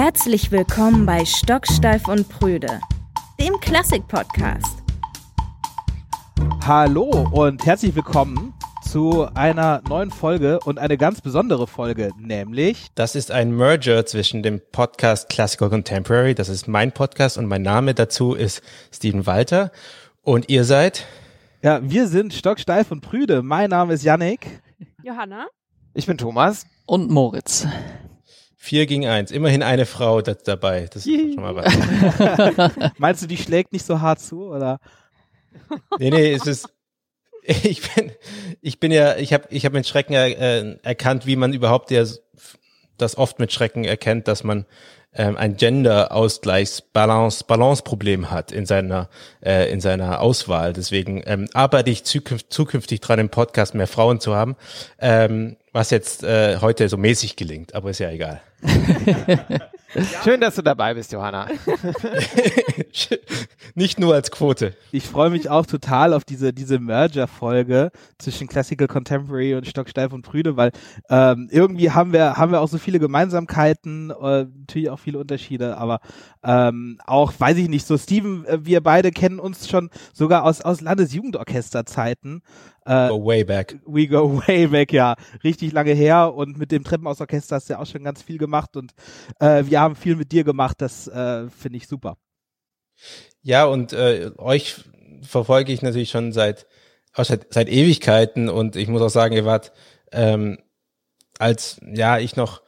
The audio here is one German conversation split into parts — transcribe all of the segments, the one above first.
Herzlich willkommen bei Stocksteif und Prüde, dem Klassik-Podcast. Hallo und herzlich willkommen zu einer neuen Folge und eine ganz besondere Folge, nämlich. Das ist ein Merger zwischen dem Podcast Classical Contemporary, das ist mein Podcast und mein Name dazu ist Steven Walter. Und ihr seid? Ja, wir sind Stocksteif und Prüde. Mein Name ist Yannick. Johanna. Ich bin Thomas. Und Moritz. Vier gegen eins. Immerhin eine Frau dabei. Das ist schon mal was. Meinst du, die schlägt nicht so hart zu, oder? Nee, nee, es ist, ich bin, ich bin ja, ich habe ich hab mit Schrecken äh, erkannt, wie man überhaupt ja das oft mit Schrecken erkennt, dass man ähm, ein Gender-Ausgleichs-Balance, Balance-Problem hat in seiner, äh, in seiner Auswahl. Deswegen ähm, arbeite ich zukünftig, zukünftig dran, im Podcast mehr Frauen zu haben, ähm, was jetzt äh, heute so mäßig gelingt, aber ist ja egal. Schön, dass du dabei bist, Johanna. Nicht nur als Quote. Ich freue mich auch total auf diese, diese Merger-Folge zwischen Classical Contemporary und Stocksteif und Prüde, weil ähm, irgendwie haben wir, haben wir auch so viele Gemeinsamkeiten, äh, natürlich auch viele Unterschiede, aber ähm, auch, weiß ich nicht, so Steven, äh, wir beide kennen uns schon sogar aus, aus Landesjugendorchesterzeiten. Äh, go way back. We go way back, ja. Richtig lange her und mit dem Treppenhausorchester hast du ja auch schon ganz viel gemacht und äh, wir haben viel mit dir gemacht, das äh, finde ich super. Ja, und äh, euch verfolge ich natürlich schon seit, seit, seit Ewigkeiten und ich muss auch sagen, ihr wart, ähm, als ja ich noch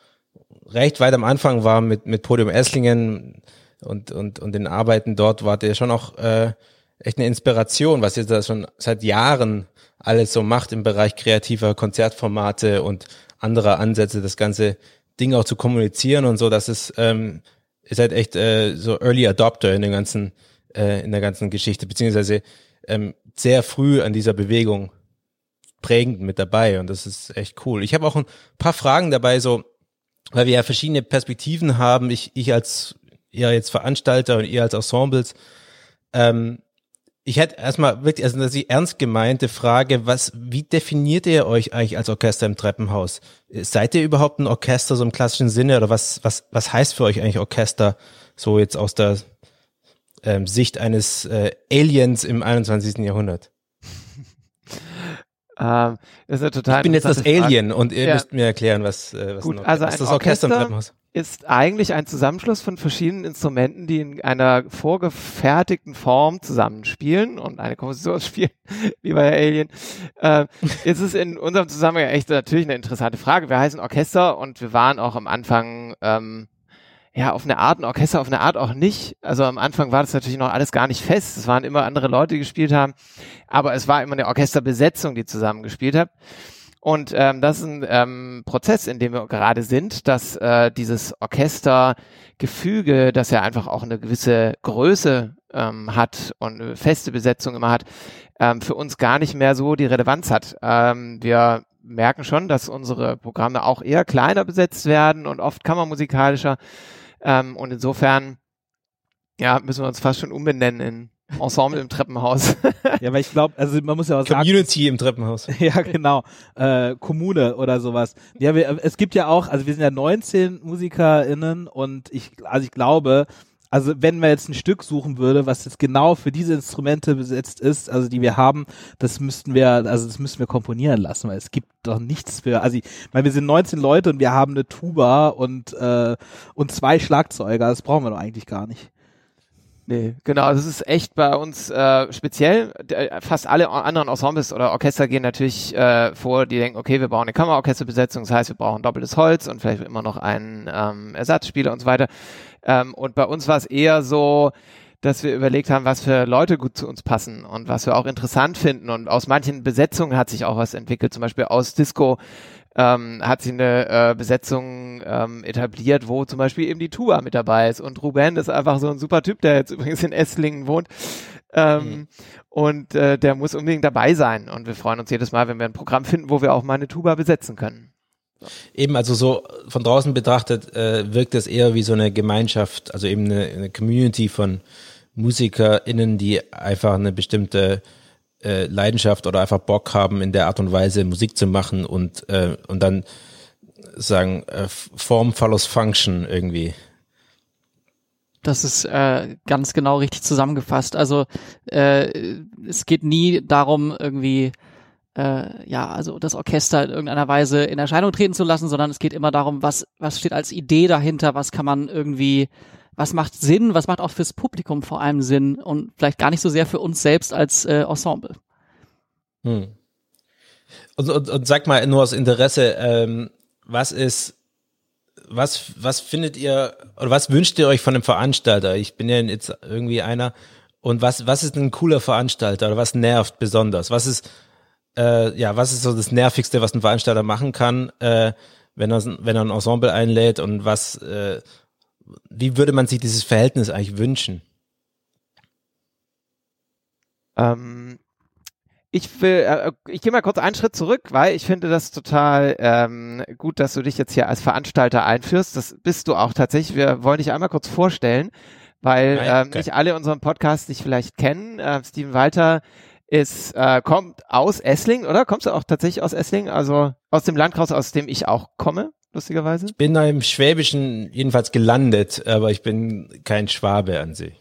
recht weit am Anfang war mit, mit Podium Esslingen und, und, und den Arbeiten dort, wart ihr schon auch äh, echt eine Inspiration, was ihr da schon seit Jahren alles so macht im Bereich kreativer Konzertformate und anderer Ansätze, das ganze Ding auch zu kommunizieren und so, dass es ähm, ihr seid echt äh, so Early Adopter in der ganzen äh, in der ganzen Geschichte, beziehungsweise ähm, sehr früh an dieser Bewegung prägend mit dabei und das ist echt cool. Ich habe auch ein paar Fragen dabei, so weil wir ja verschiedene Perspektiven haben. Ich ich als ihr jetzt Veranstalter und ihr als Ensembles. Ähm, ich hätte erstmal wirklich, also das die ernst gemeinte Frage, was, wie definiert ihr euch eigentlich als Orchester im Treppenhaus? Seid ihr überhaupt ein Orchester so im klassischen Sinne oder was, was, was heißt für euch eigentlich Orchester so jetzt aus der ähm, Sicht eines äh, Aliens im 21. Jahrhundert? Ähm, ist eine total ich bin jetzt das interessante Alien Frage. und ihr Ja. müsst mir erklären, was, äh, was, Gut, ein Or- also ein das Orchester im Orchester- Treppenhaus Ist eigentlich ein Zusammenschluss von verschiedenen Instrumenten, die in einer vorgefertigten Form zusammenspielen und eine Komposition spielen, wie bei Alien. Jetzt ist in unserem Zusammenhang echt natürlich eine interessante Frage. Wir heißen Orchester und wir waren auch am Anfang ähm, ja, auf eine Art ein Orchester, auf eine Art auch nicht. Also am Anfang war das natürlich noch alles gar nicht fest. Es waren immer andere Leute, die gespielt haben. Aber es war immer eine Orchesterbesetzung, die zusammen gespielt hat. Und ähm, das ist ein ähm, Prozess, in dem wir gerade sind, dass äh, dieses Orchestergefüge, das ja einfach auch eine gewisse Größe ähm, hat und eine feste Besetzung immer hat, ähm, für uns gar nicht mehr so die Relevanz hat. Ähm, wir merken schon, dass unsere Programme auch eher kleiner besetzt werden und oft kammermusikalischer. Ähm, und insofern ja, müssen wir uns fast schon umbenennen in Ensemble im Treppenhaus. Ja, weil ich glaube, also man muss ja auch sagen, Community im Treppenhaus. ja, genau. Äh, Kommune oder sowas. Ja, wir, es gibt ja auch, also wir sind ja 19 MusikerInnen und ich, also ich glaube, also wenn man jetzt ein Stück suchen würde, was jetzt genau für diese Instrumente besetzt ist, also die wir haben, das müssten wir, also das müssten wir komponieren lassen, weil es gibt doch nichts für, also ich meine, wir sind 19 Leute und wir haben eine Tuba und, äh, und zwei Schlagzeuger, das brauchen wir doch eigentlich gar nicht. Nee, genau, das ist echt bei uns äh, speziell. Äh, Fast alle anderen Ensembles oder Orchester gehen natürlich äh, vor, die denken, okay, wir brauchen eine Kammerorchesterbesetzung, das heißt, wir brauchen doppeltes Holz und vielleicht immer noch einen ähm, Ersatzspieler und so weiter. Ähm, und bei uns war es eher so, dass wir überlegt haben, was für Leute gut zu uns passen und was wir auch interessant finden. Und aus manchen Besetzungen hat sich auch was entwickelt. Zum Beispiel aus Disco ähm, hat sich eine äh, Besetzung ähm, etabliert, wo zum Beispiel eben die Tuba mit dabei ist. Und Ruben ist einfach so ein super Typ, der jetzt übrigens in Esslingen wohnt. Ähm, Mhm. Und äh, der muss unbedingt dabei sein. Und wir freuen uns jedes Mal, wenn wir ein Programm finden, wo wir auch mal eine Tuba besetzen können. Eben, also so von draußen betrachtet äh, wirkt es eher wie so eine Gemeinschaft, also eben eine, eine Community von MusikerInnen, die einfach eine bestimmte äh, Leidenschaft oder einfach Bock haben, in der Art und Weise Musik zu machen und, äh, und dann sagen, äh, Form follows Function irgendwie. Das ist äh, ganz genau richtig zusammengefasst. Also äh, es geht nie darum, irgendwie äh, ja, also das Orchester in irgendeiner Weise in Erscheinung treten zu lassen, sondern es geht immer darum, was, was steht als Idee dahinter, was kann man irgendwie, was macht Sinn, was macht auch fürs Publikum vor allem Sinn und vielleicht gar nicht so sehr für uns selbst als äh, Ensemble. Hm. Und, und, und sag mal nur aus Interesse, ähm, was ist, was, was findet ihr oder was wünscht ihr euch von einem Veranstalter? Ich bin ja jetzt irgendwie einer. Und was, was ist ein cooler Veranstalter oder was nervt besonders? Was ist, äh, ja, was ist so das Nervigste, was ein Veranstalter machen kann, äh, wenn, er, wenn er ein Ensemble einlädt und was, äh, wie würde man sich dieses Verhältnis eigentlich wünschen? Ähm, ich will, äh, ich gehe mal kurz einen Schritt zurück, weil ich finde das total ähm, gut, dass du dich jetzt hier als Veranstalter einführst. Das bist du auch tatsächlich. Wir wollen dich einmal kurz vorstellen, weil Nein, ähm, okay. nicht alle unseren Podcast dich vielleicht kennen. Äh, Steven Walter ist, äh, kommt aus Essling, oder? Kommst du auch tatsächlich aus Essling? Also aus dem Landkreis, aus dem ich auch komme, lustigerweise? bin da im Schwäbischen jedenfalls gelandet, aber ich bin kein Schwabe an sich.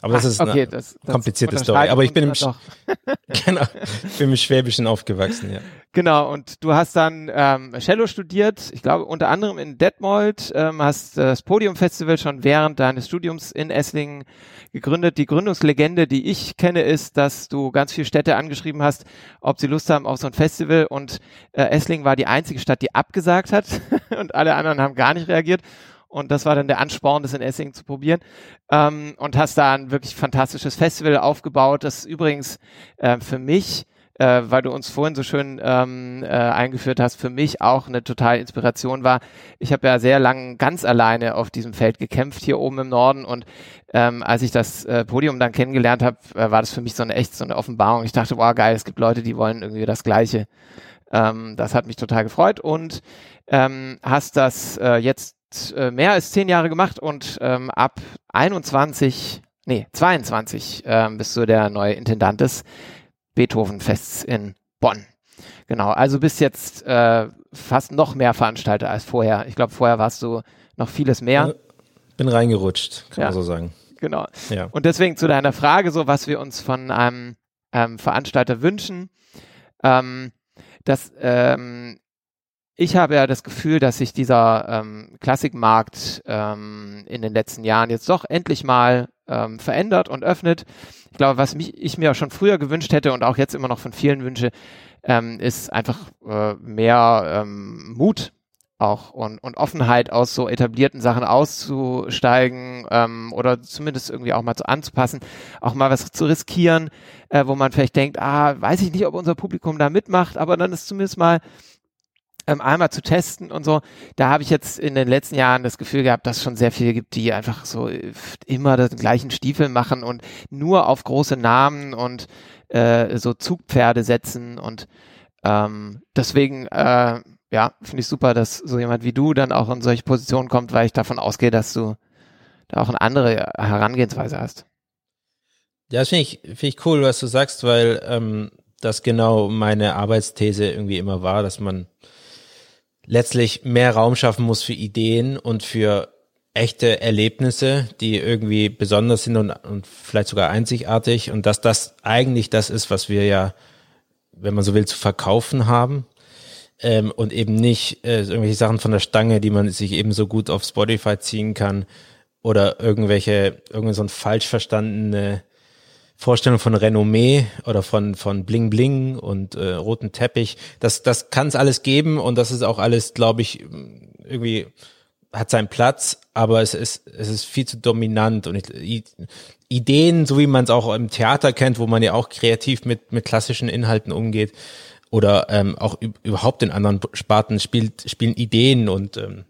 Aber das Ah, ist okay, eine das, das komplizierte Story. Aber ich bin im, Sch- genau, ich bin im Schwäbischen aufgewachsen, ja. Genau, und du hast dann ähm, Cello studiert, ich glaube unter anderem in Detmold, ähm, hast das Podium Festival schon während deines Studiums in Esslingen gegründet. Die Gründungslegende, die ich kenne, ist, dass du ganz viele Städte angeschrieben hast, ob sie Lust haben auf so ein Festival und äh, Esslingen war die einzige Stadt, die abgesagt hat und alle anderen haben gar nicht reagiert. Und das war dann der Ansporn, das in Esslingen zu probieren. Ähm, und hast da ein wirklich fantastisches Festival aufgebaut, das übrigens äh, für mich äh, weil du uns vorhin so schön ähm, äh, eingeführt hast, für mich auch eine total Inspiration war. Ich habe ja sehr lang ganz alleine auf diesem Feld gekämpft hier oben im Norden und ähm, als ich das äh, Podium dann kennengelernt habe, äh, war das für mich so eine echt so eine Offenbarung. Ich dachte, wow geil, es gibt Leute, die wollen irgendwie das Gleiche. Ähm, das hat mich total gefreut und ähm, hast das äh, jetzt äh, mehr als zehn Jahre gemacht und ähm, ab 21, nee 22 ähm, bist du der neue Intendant des Beethoven-Fests in Bonn. Genau, also bist jetzt äh, fast noch mehr Veranstalter als vorher. Ich glaube, vorher warst du noch vieles mehr. Bin reingerutscht, kann Ja. man so sagen. Genau. Ja. Und deswegen zu deiner Frage, so was wir uns von einem ähm, Veranstalter wünschen. Ähm, das, ähm, ich habe ja das Gefühl, dass sich dieser ähm, Klassikmarkt ähm, in den letzten Jahren jetzt doch endlich mal ähm, verändert und öffnet. Ich glaube, was mich, ich mir schon früher gewünscht hätte und auch jetzt immer noch von vielen wünsche, ähm, ist einfach äh, mehr ähm, Mut auch und, und Offenheit aus so etablierten Sachen auszusteigen ähm, oder zumindest irgendwie auch mal so anzupassen, auch mal was zu riskieren, äh, wo man vielleicht denkt, ah, weiß ich nicht, ob unser Publikum da mitmacht, aber dann ist zumindest mal ähm, einmal zu testen und so. Da habe ich jetzt in den letzten Jahren das Gefühl gehabt, dass es schon sehr viele gibt, die einfach so äh, immer den gleichen Stiefel machen und nur auf große Namen und äh, so Zugpferde setzen und ähm, deswegen äh, ja, finde ich super, dass so jemand wie du dann auch in solche Positionen kommt, weil ich davon ausgehe, dass du da auch eine andere Herangehensweise hast. Ja, das finde ich, finde ich cool, was du sagst, weil ähm, das genau meine Arbeitsthese irgendwie immer war, dass man letztlich mehr Raum schaffen muss für Ideen und für echte Erlebnisse, die irgendwie besonders sind und, und vielleicht sogar einzigartig. Und dass das eigentlich das ist, was wir ja, wenn man so will, zu verkaufen haben. Ähm, und eben nicht äh, irgendwelche Sachen von der Stange, die man sich eben so gut auf Spotify ziehen kann oder irgendwelche, irgendwie so ein falsch verstandene Vorstellung von Renommee oder von, von Bling Bling und äh, roten Teppich. Das, das kann es alles geben und das ist auch alles, glaube ich, irgendwie hat seinen Platz, aber es ist, es ist viel zu dominant und ich, Ideen, so wie man es auch im Theater kennt, wo man ja auch kreativ mit, mit klassischen Inhalten umgeht oder ähm, auch üb- überhaupt in anderen Sparten spielt, spielen Ideen und ähm,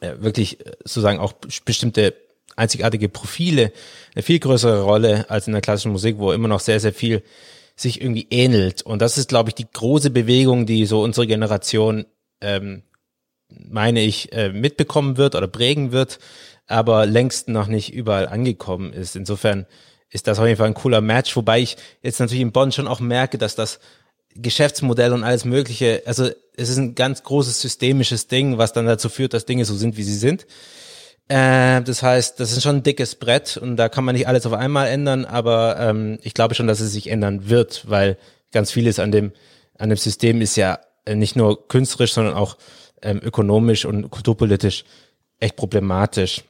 äh, wirklich äh, sozusagen auch bestimmte einzigartige Profile eine viel größere Rolle als in der klassischen Musik, wo immer noch sehr, sehr viel sich irgendwie ähnelt. Und das ist, glaube ich, die große Bewegung, die so unsere Generation, ähm, meine ich, äh, mitbekommen wird oder prägen wird, aber längst noch nicht überall angekommen ist. Insofern ist das auf jeden Fall ein cooler Match, wobei ich jetzt natürlich in Bonn schon auch merke, dass das Geschäftsmodell und alles Mögliche, also es ist ein ganz großes systemisches Ding, was dann dazu führt, dass Dinge so sind, wie sie sind. Äh, das heißt, das ist schon ein dickes Brett und da kann man nicht alles auf einmal ändern, aber ähm, ich glaube schon, dass es sich ändern wird, weil ganz vieles an dem, an dem System ist ja nicht nur künstlerisch, sondern auch ähm, ökonomisch und kulturpolitisch echt problematisch.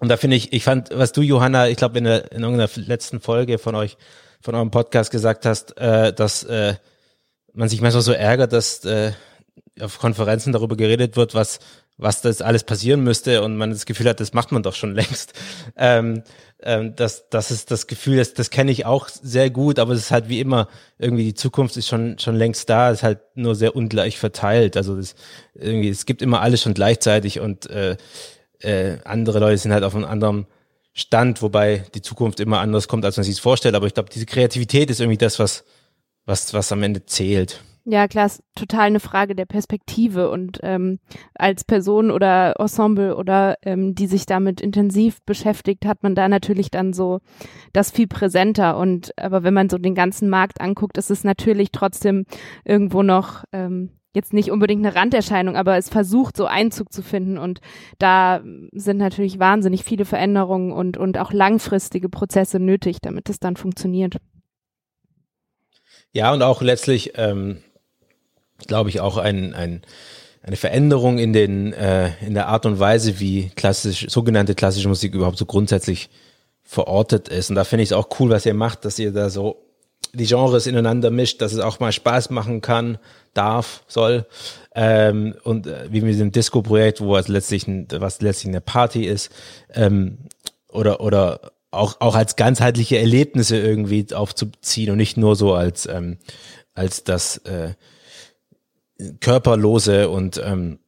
Und da finde ich, ich fand, was du, Johanna, ich glaube in, in irgendeiner letzten Folge von euch, von eurem Podcast gesagt hast, äh, dass äh, man sich manchmal so ärgert, dass äh, auf Konferenzen darüber geredet wird, was was das alles passieren müsste und man das Gefühl hat, das macht man doch schon längst. Ähm, ähm, das, das ist das Gefühl, das, das kenne ich auch sehr gut, aber es ist halt wie immer, irgendwie die Zukunft ist schon, schon längst da, ist halt nur sehr ungleich verteilt. Also das, irgendwie, es gibt immer alles schon gleichzeitig und äh, äh, andere Leute sind halt auf einem anderen Stand, wobei die Zukunft immer anders kommt, als man sich es vorstellt. Aber ich glaube, diese Kreativität ist irgendwie das, was, was, was am Ende zählt. Ja, klar, ist total eine Frage der Perspektive und ähm, als Person oder Ensemble oder ähm, die sich damit intensiv beschäftigt, hat man da natürlich dann so das viel präsenter und aber wenn man so den ganzen Markt anguckt, ist es natürlich trotzdem irgendwo noch ähm, jetzt nicht unbedingt eine Randerscheinung, aber es versucht so Einzug zu finden und da sind natürlich wahnsinnig viele Veränderungen und und auch langfristige Prozesse nötig, damit es dann funktioniert. Ja, und auch letztlich ähm, glaube ich, auch ein, ein, eine Veränderung in, den, äh, in der Art und Weise, wie klassisch, sogenannte klassische Musik überhaupt so grundsätzlich verortet ist. Und da finde ich es auch cool, was ihr macht, dass ihr da so die Genres ineinander mischt, dass es auch mal Spaß machen kann, darf, soll. Ähm, und äh, wie mit dem Disco-Projekt, wo es letztlich, ein, was letztlich eine Party ist, ähm, oder, oder auch, auch als ganzheitliche Erlebnisse irgendwie aufzuziehen und nicht nur so als, ähm, als das äh, körperlose und ähm,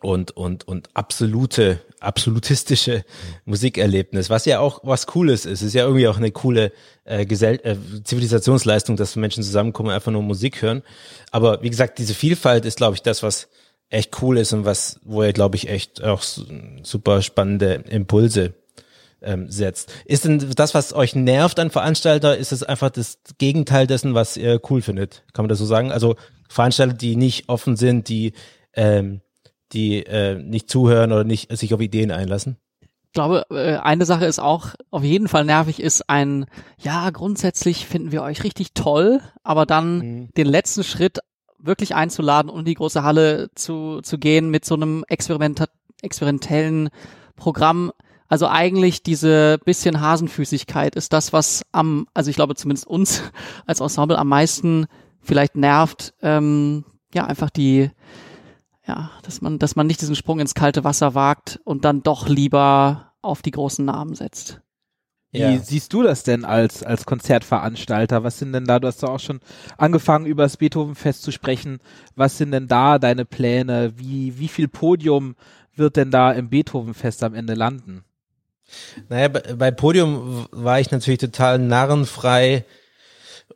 und und und absolute absolutistische Musikerlebnis, was ja auch was Cooles ist. Ist ja irgendwie auch eine coole äh, Gesell äh, Zivilisationsleistung, dass Menschen zusammenkommen und einfach nur Musik hören. Aber wie gesagt, diese Vielfalt ist, glaube ich, das, was echt cool ist und was, wo er, glaube ich, echt auch super spannende Impulse ähm, setzt. Ist denn das, was euch nervt an Veranstalter, ist es einfach das Gegenteil dessen, was ihr cool findet? Kann man das so sagen? Also Veranstalter, die nicht offen sind, die, ähm, die äh, nicht zuhören oder nicht sich auf Ideen einlassen? Ich glaube, äh, eine Sache ist auch auf jeden Fall nervig, ist ein, ja, grundsätzlich finden wir euch richtig toll, aber dann mhm. den letzten Schritt wirklich einzuladen und in die große Halle zu, zu gehen mit so einem Experiment, experimentellen Programm. Also eigentlich diese bisschen Hasenfüßigkeit ist das, was am, also ich glaube zumindest uns als Ensemble am meisten vielleicht nervt, ähm, ja, einfach die, ja, dass man, dass man nicht diesen Sprung ins kalte Wasser wagt und dann doch lieber auf die großen Namen setzt. Wie ja. siehst du das denn als, als Konzertveranstalter? Was sind denn da, du hast ja auch schon angefangen, über das Beethovenfest zu sprechen. Was sind denn da deine Pläne? Wie, wie viel Podium wird denn da im Beethovenfest am Ende landen? Naja, bei, Podium war ich natürlich total narrenfrei,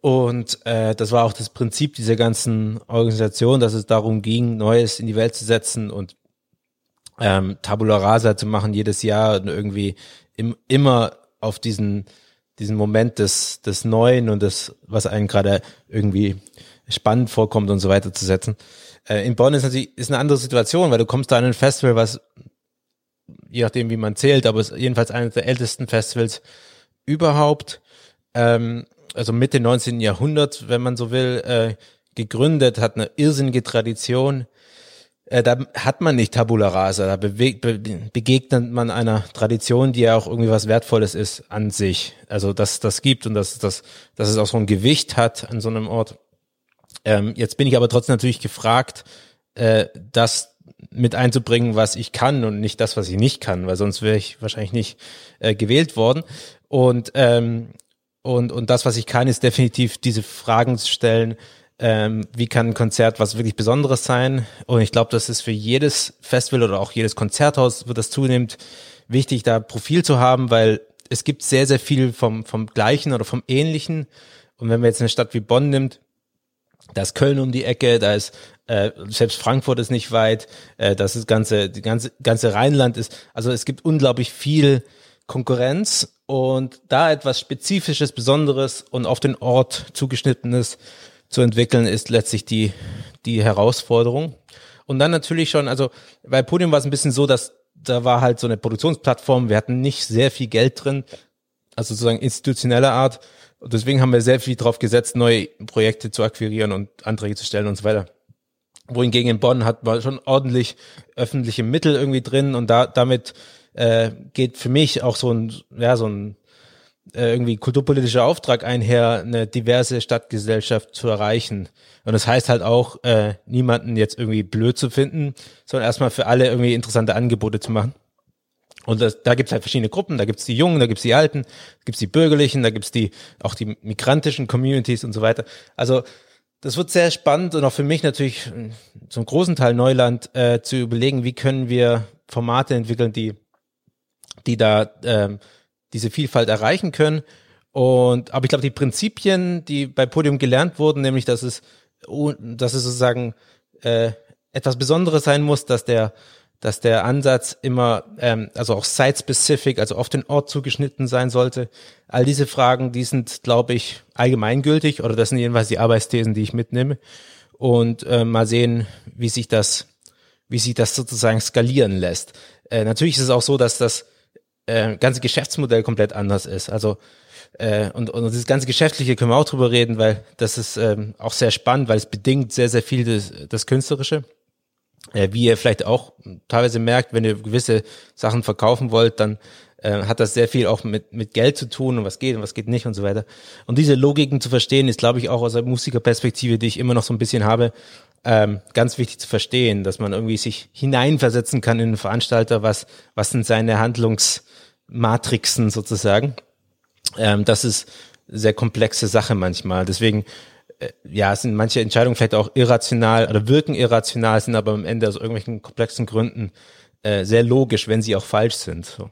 und äh, das war auch das Prinzip dieser ganzen Organisation, dass es darum ging, Neues in die Welt zu setzen und ähm, Tabula Rasa zu machen jedes Jahr und irgendwie im, immer auf diesen diesen Moment des des Neuen und des was einen gerade irgendwie spannend vorkommt und so weiter zu setzen. Äh, in Bonn ist natürlich ist eine andere Situation, weil du kommst da an ein Festival, was je nachdem wie man zählt, aber es ist jedenfalls eines der ältesten Festivals überhaupt. Ähm, also Mitte 19. Jahrhundert, wenn man so will, äh, gegründet, hat eine irrsinnige Tradition. Äh, da hat man nicht Tabula Rasa, da bewegt, be begegnet man einer Tradition, die ja auch irgendwie was Wertvolles ist an sich. Also dass das gibt und dass, dass, dass es auch so ein Gewicht hat an so einem Ort. Ähm, jetzt bin ich aber trotzdem natürlich gefragt, äh, das mit einzubringen, was ich kann und nicht das, was ich nicht kann, weil sonst wäre ich wahrscheinlich nicht äh, gewählt worden. Und ähm, und, und das, was ich kann, ist definitiv diese Fragen zu stellen, ähm, wie kann ein Konzert was wirklich Besonderes sein? Und ich glaube, das ist für jedes Festival oder auch jedes Konzerthaus wird das zunehmend wichtig, da Profil zu haben, weil es gibt sehr, sehr viel vom, vom Gleichen oder vom Ähnlichen. Und wenn man jetzt eine Stadt wie Bonn nimmt, da ist Köln um die Ecke, da ist äh, selbst Frankfurt ist nicht weit, äh, das ist ganze, die ganze, ganze Rheinland ist, also es gibt unglaublich viel Konkurrenz und da etwas Spezifisches, Besonderes und auf den Ort zugeschnittenes zu entwickeln, ist letztlich die, die Herausforderung. Und dann natürlich schon, also bei Podium war es ein bisschen so, dass da war halt so eine Produktionsplattform, wir hatten nicht sehr viel Geld drin, also sozusagen institutioneller Art. Und deswegen haben wir sehr viel drauf gesetzt, neue Projekte zu akquirieren und Anträge zu stellen und so weiter. Wohingegen in Bonn hat man schon ordentlich öffentliche Mittel irgendwie drin und da damit äh, geht für mich auch so ein, ja, so ein äh, irgendwie kulturpolitischer Auftrag einher, eine diverse Stadtgesellschaft zu erreichen. Und das heißt halt auch, äh, niemanden jetzt irgendwie blöd zu finden, sondern erstmal für alle irgendwie interessante Angebote zu machen. Und das, da gibt's halt verschiedene Gruppen, da gibt's die Jungen, da gibt's die Alten, da gibt's die Bürgerlichen, da gibt's die auch die migrantischen Communities und so weiter. Also das wird sehr spannend und auch für mich natürlich zum großen Teil Neuland äh, zu überlegen, wie können wir Formate entwickeln, die die da ähm, diese Vielfalt erreichen können. Und aber ich glaube, die Prinzipien, die bei Podium gelernt wurden, nämlich dass es dass es sozusagen äh, etwas Besonderes sein muss, dass der dass der Ansatz immer, ähm, also auch site-specific, also auf den Ort zugeschnitten sein sollte. All diese Fragen, die sind, glaube ich, allgemeingültig oder das sind jedenfalls die Arbeitsthesen, die ich mitnehme. Und äh, mal sehen, wie sich das, wie sich das sozusagen skalieren lässt. Äh, natürlich ist es auch so, dass das äh, ganze Geschäftsmodell komplett anders ist. Also äh, und, und das ganze Geschäftliche können wir auch drüber reden, weil das ist ähm, auch sehr spannend, weil es bedingt sehr, sehr viel das, das Künstlerische. Äh, wie ihr vielleicht auch teilweise merkt, wenn ihr gewisse Sachen verkaufen wollt, dann äh, hat das sehr viel auch mit, mit Geld zu tun und was geht und was geht nicht und so weiter. Und diese Logiken zu verstehen, ist, glaube ich, auch aus der Musikerperspektive, die ich immer noch so ein bisschen habe, ähm, ganz wichtig zu verstehen, dass man irgendwie sich hineinversetzen kann in einen Veranstalter, was, was sind seine Handlungsmatrixen sozusagen. Ähm, das ist sehr komplexe Sache manchmal. Deswegen äh, ja, sind manche Entscheidungen vielleicht auch irrational oder wirken irrational, sind aber am Ende aus irgendwelchen komplexen Gründen äh, sehr logisch, wenn sie auch falsch sind. So.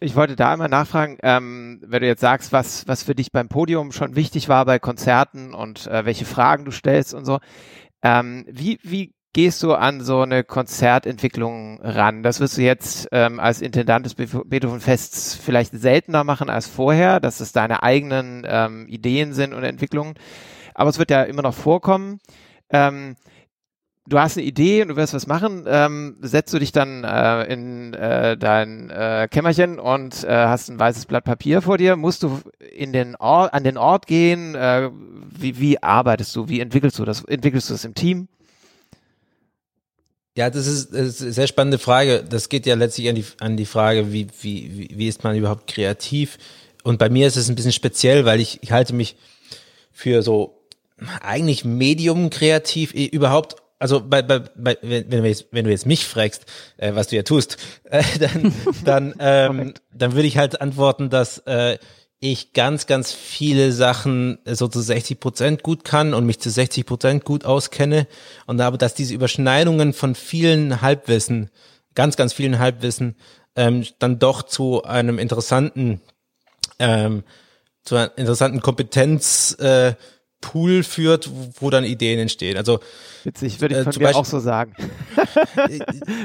Ich wollte da einmal nachfragen, ähm, wenn du jetzt sagst, was, was für dich beim Podium schon wichtig war bei Konzerten und äh, welche Fragen du stellst und so. Ähm, wie, wie gehst du an so eine Konzertentwicklung ran? Das wirst du jetzt ähm, als Intendant des Beethoven-Fests vielleicht seltener machen als vorher, dass es deine eigenen ähm, Ideen sind und Entwicklungen. Aber es wird ja immer noch vorkommen. Ähm, du hast eine Idee und du wirst was machen, ähm, setzt du dich dann äh, in äh, dein äh, Kämmerchen und äh, hast ein weißes Blatt Papier vor dir, musst du in den Ort, an den Ort gehen, äh, wie, wie arbeitest du, wie entwickelst du das, entwickelst du das im Team? Ja, das ist, das ist eine sehr spannende Frage. Das geht ja letztlich an die, an die Frage, wie, wie, wie ist man überhaupt kreativ? Und bei mir ist es ein bisschen speziell, weil ich, ich halte mich für so eigentlich medium kreativ überhaupt also bei, bei, bei wenn, wenn, du jetzt, wenn du jetzt mich fragst, äh, was du ja tust, äh, dann, dann, ähm, dann würde ich halt antworten, dass äh, ich ganz, ganz viele Sachen so zu 60 Prozent gut kann und mich zu 60 Prozent gut auskenne und aber, dass diese Überschneidungen von vielen Halbwissen, ganz, ganz vielen Halbwissen, ähm, dann doch zu einem interessanten, ähm, zu einer interessanten Kompetenz äh, Pool führt, wo dann Ideen entstehen. Also witzig, würde ich äh, von äh, mir Beispiel, auch so sagen.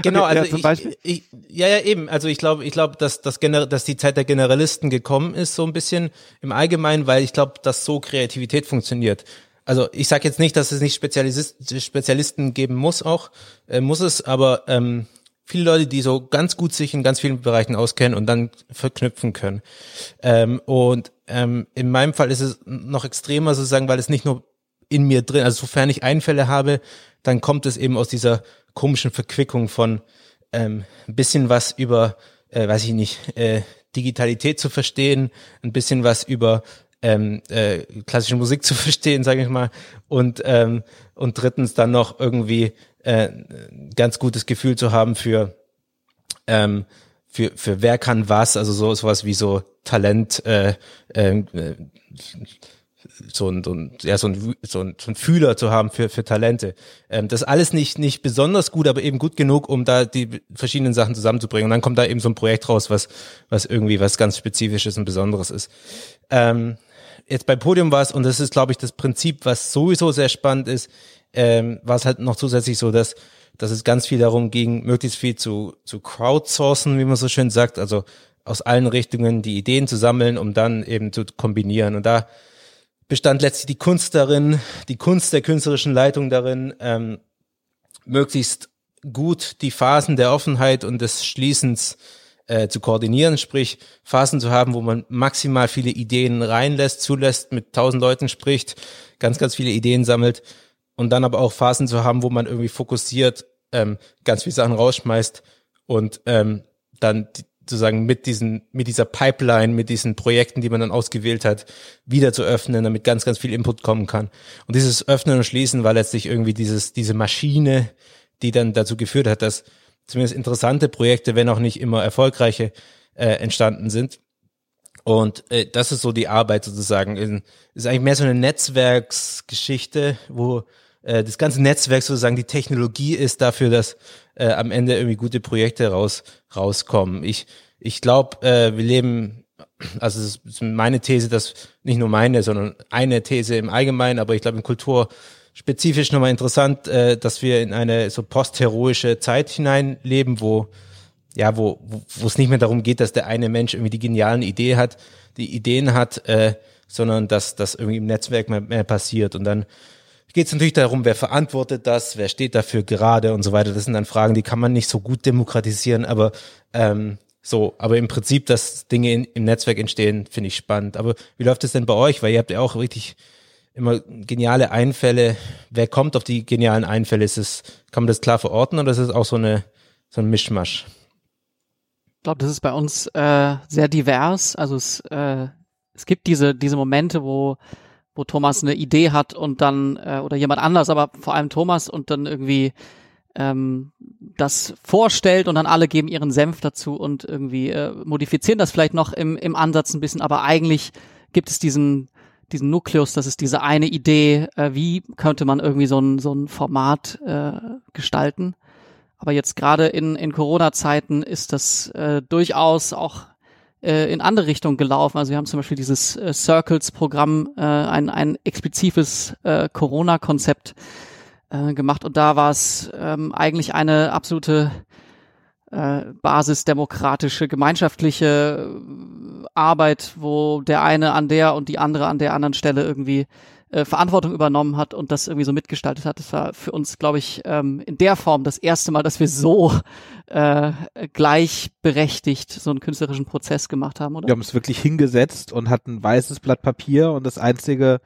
genau, also ja, ich, ich, ja, ja, eben. Also ich glaube, ich glaube, dass, dass, dass die Zeit der Generalisten gekommen ist, so ein bisschen im Allgemeinen, weil ich glaube, dass so Kreativität funktioniert. Also ich sage jetzt nicht, dass es nicht Spezialist, Spezialisten geben muss, auch äh, muss es, aber ähm, viele Leute, die so ganz gut sich in ganz vielen Bereichen auskennen und dann verknüpfen können. Ähm, und ähm, in meinem Fall ist es noch extremer sozusagen, weil es nicht nur in mir drin, also sofern ich Einfälle habe, dann kommt es eben aus dieser komischen Verquickung von ähm, ein bisschen was über, äh, weiß ich nicht, äh, Digitalität zu verstehen, ein bisschen was über ähm, äh, klassische Musik zu verstehen, sage ich mal, und ähm, und drittens dann noch irgendwie äh, ganz gutes Gefühl zu haben für ähm, für für wer kann was, also so sowas wie so Talent, äh, äh, so ein, so ein, ja, so ein, so ein, so ein Fühler zu haben für, für Talente. Ähm, das alles nicht, nicht besonders gut, aber eben gut genug, um da die verschiedenen Sachen zusammenzubringen. Und dann kommt da eben so ein Projekt raus, was, was irgendwie was ganz Spezifisches und Besonderes ist. Ähm, jetzt bei Podium war es, und das ist, glaube ich, das Prinzip, was sowieso sehr spannend ist, ähm, war es halt noch zusätzlich so, dass, dass es ganz viel darum ging, möglichst viel zu, zu crowdsourcen, wie man so schön sagt, also aus allen Richtungen die Ideen zu sammeln, um dann eben zu kombinieren. Und da bestand letztlich die Kunst darin, die Kunst der künstlerischen Leitung darin, ähm, möglichst gut, die Phasen der Offenheit und des Schließens äh, zu koordinieren, sprich Phasen zu haben, wo man maximal viele Ideen reinlässt, zulässt, mit tausend Leuten spricht, ganz, ganz viele Ideen sammelt und dann aber auch Phasen zu haben, wo man irgendwie fokussiert, ähm, ganz viele Sachen rausschmeißt und ähm, dann die, sozusagen mit diesen, mit dieser Pipeline, mit diesen Projekten, die man dann ausgewählt hat, wieder zu öffnen, damit ganz, ganz viel Input kommen kann. Und dieses Öffnen und Schließen war letztlich irgendwie dieses, diese Maschine, die dann dazu geführt hat, dass zumindest interessante Projekte, wenn auch nicht immer erfolgreiche, äh, entstanden sind. Und äh, das ist so die Arbeit sozusagen. In, ist eigentlich mehr so eine Netzwerksgeschichte, wo äh, das ganze Netzwerk sozusagen die Technologie ist dafür, dass äh, am Ende irgendwie gute Projekte raus rauskommen. Ich ich glaube, äh, wir leben, also es ist meine These, dass nicht nur meine, sondern eine These im Allgemeinen, aber ich glaube in Kultur spezifisch nochmal interessant, äh, dass wir in eine so postheroische Zeit hineinleben, wo ja, wo wo es nicht mehr darum geht, dass der eine Mensch irgendwie die genialen Idee hat, die Ideen hat, äh, sondern dass das irgendwie im Netzwerk mehr, mehr passiert und dann geht es natürlich darum, wer verantwortet das, wer steht dafür gerade und so weiter. Das sind dann Fragen, die kann man nicht so gut demokratisieren, aber ähm, so, aber im Prinzip, dass Dinge in, im Netzwerk entstehen, finde ich spannend. Aber wie läuft es denn bei euch? Weil ihr habt ja auch richtig immer geniale Einfälle. Wer kommt auf die genialen Einfälle? Ist es, kann man das klar verorten oder ist es auch so eine so ein Mischmasch? Ich glaube, das ist bei uns äh, sehr divers. Also es, äh, es gibt diese diese Momente, wo wo Thomas eine Idee hat und dann äh, oder jemand anders, aber vor allem Thomas und dann irgendwie ähm, das vorstellt und dann alle geben ihren Senf dazu und irgendwie äh, modifizieren das vielleicht noch im, im Ansatz ein bisschen, aber eigentlich gibt es diesen diesen Nukleus, das ist diese eine Idee, äh, wie könnte man irgendwie so ein, so ein Format äh, gestalten. Aber jetzt gerade in, in Corona-Zeiten ist das äh, durchaus auch äh, in andere Richtungen gelaufen. Also wir haben zum Beispiel dieses äh, Circles-Programm, äh, ein, ein explizites äh, Corona-Konzept äh, gemacht und da war es ähm, eigentlich eine absolute äh, basisdemokratische, gemeinschaftliche äh, Arbeit, wo der eine an der und die andere an der anderen Stelle irgendwie äh, Verantwortung übernommen hat und das irgendwie so mitgestaltet hat. Das war für uns, glaube ich, ähm, in der Form das erste Mal, dass wir so äh, gleichberechtigt so einen künstlerischen Prozess gemacht haben, oder? Wir haben es wirklich hingesetzt und hatten ein weißes Blatt Papier und das einzige,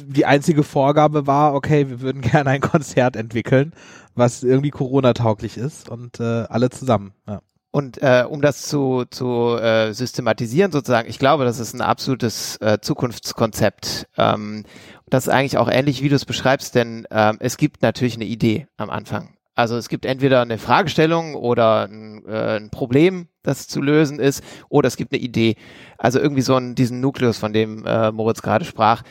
die einzige Vorgabe war, okay, wir würden gerne ein Konzert entwickeln, was irgendwie Corona-tauglich ist und äh, alle zusammen. Ja. Und äh, um das zu, zu äh, systematisieren sozusagen, ich glaube, das ist ein absolutes äh, Zukunftskonzept. Ähm, das ist eigentlich auch ähnlich, wie du es beschreibst, denn ähm, es gibt natürlich eine Idee am Anfang. Also es gibt entweder eine Fragestellung oder ein, äh, ein Problem, das zu lösen ist, oder es gibt eine Idee. Also irgendwie so einen, diesen Nukleus, von dem äh, Moritz gerade sprach.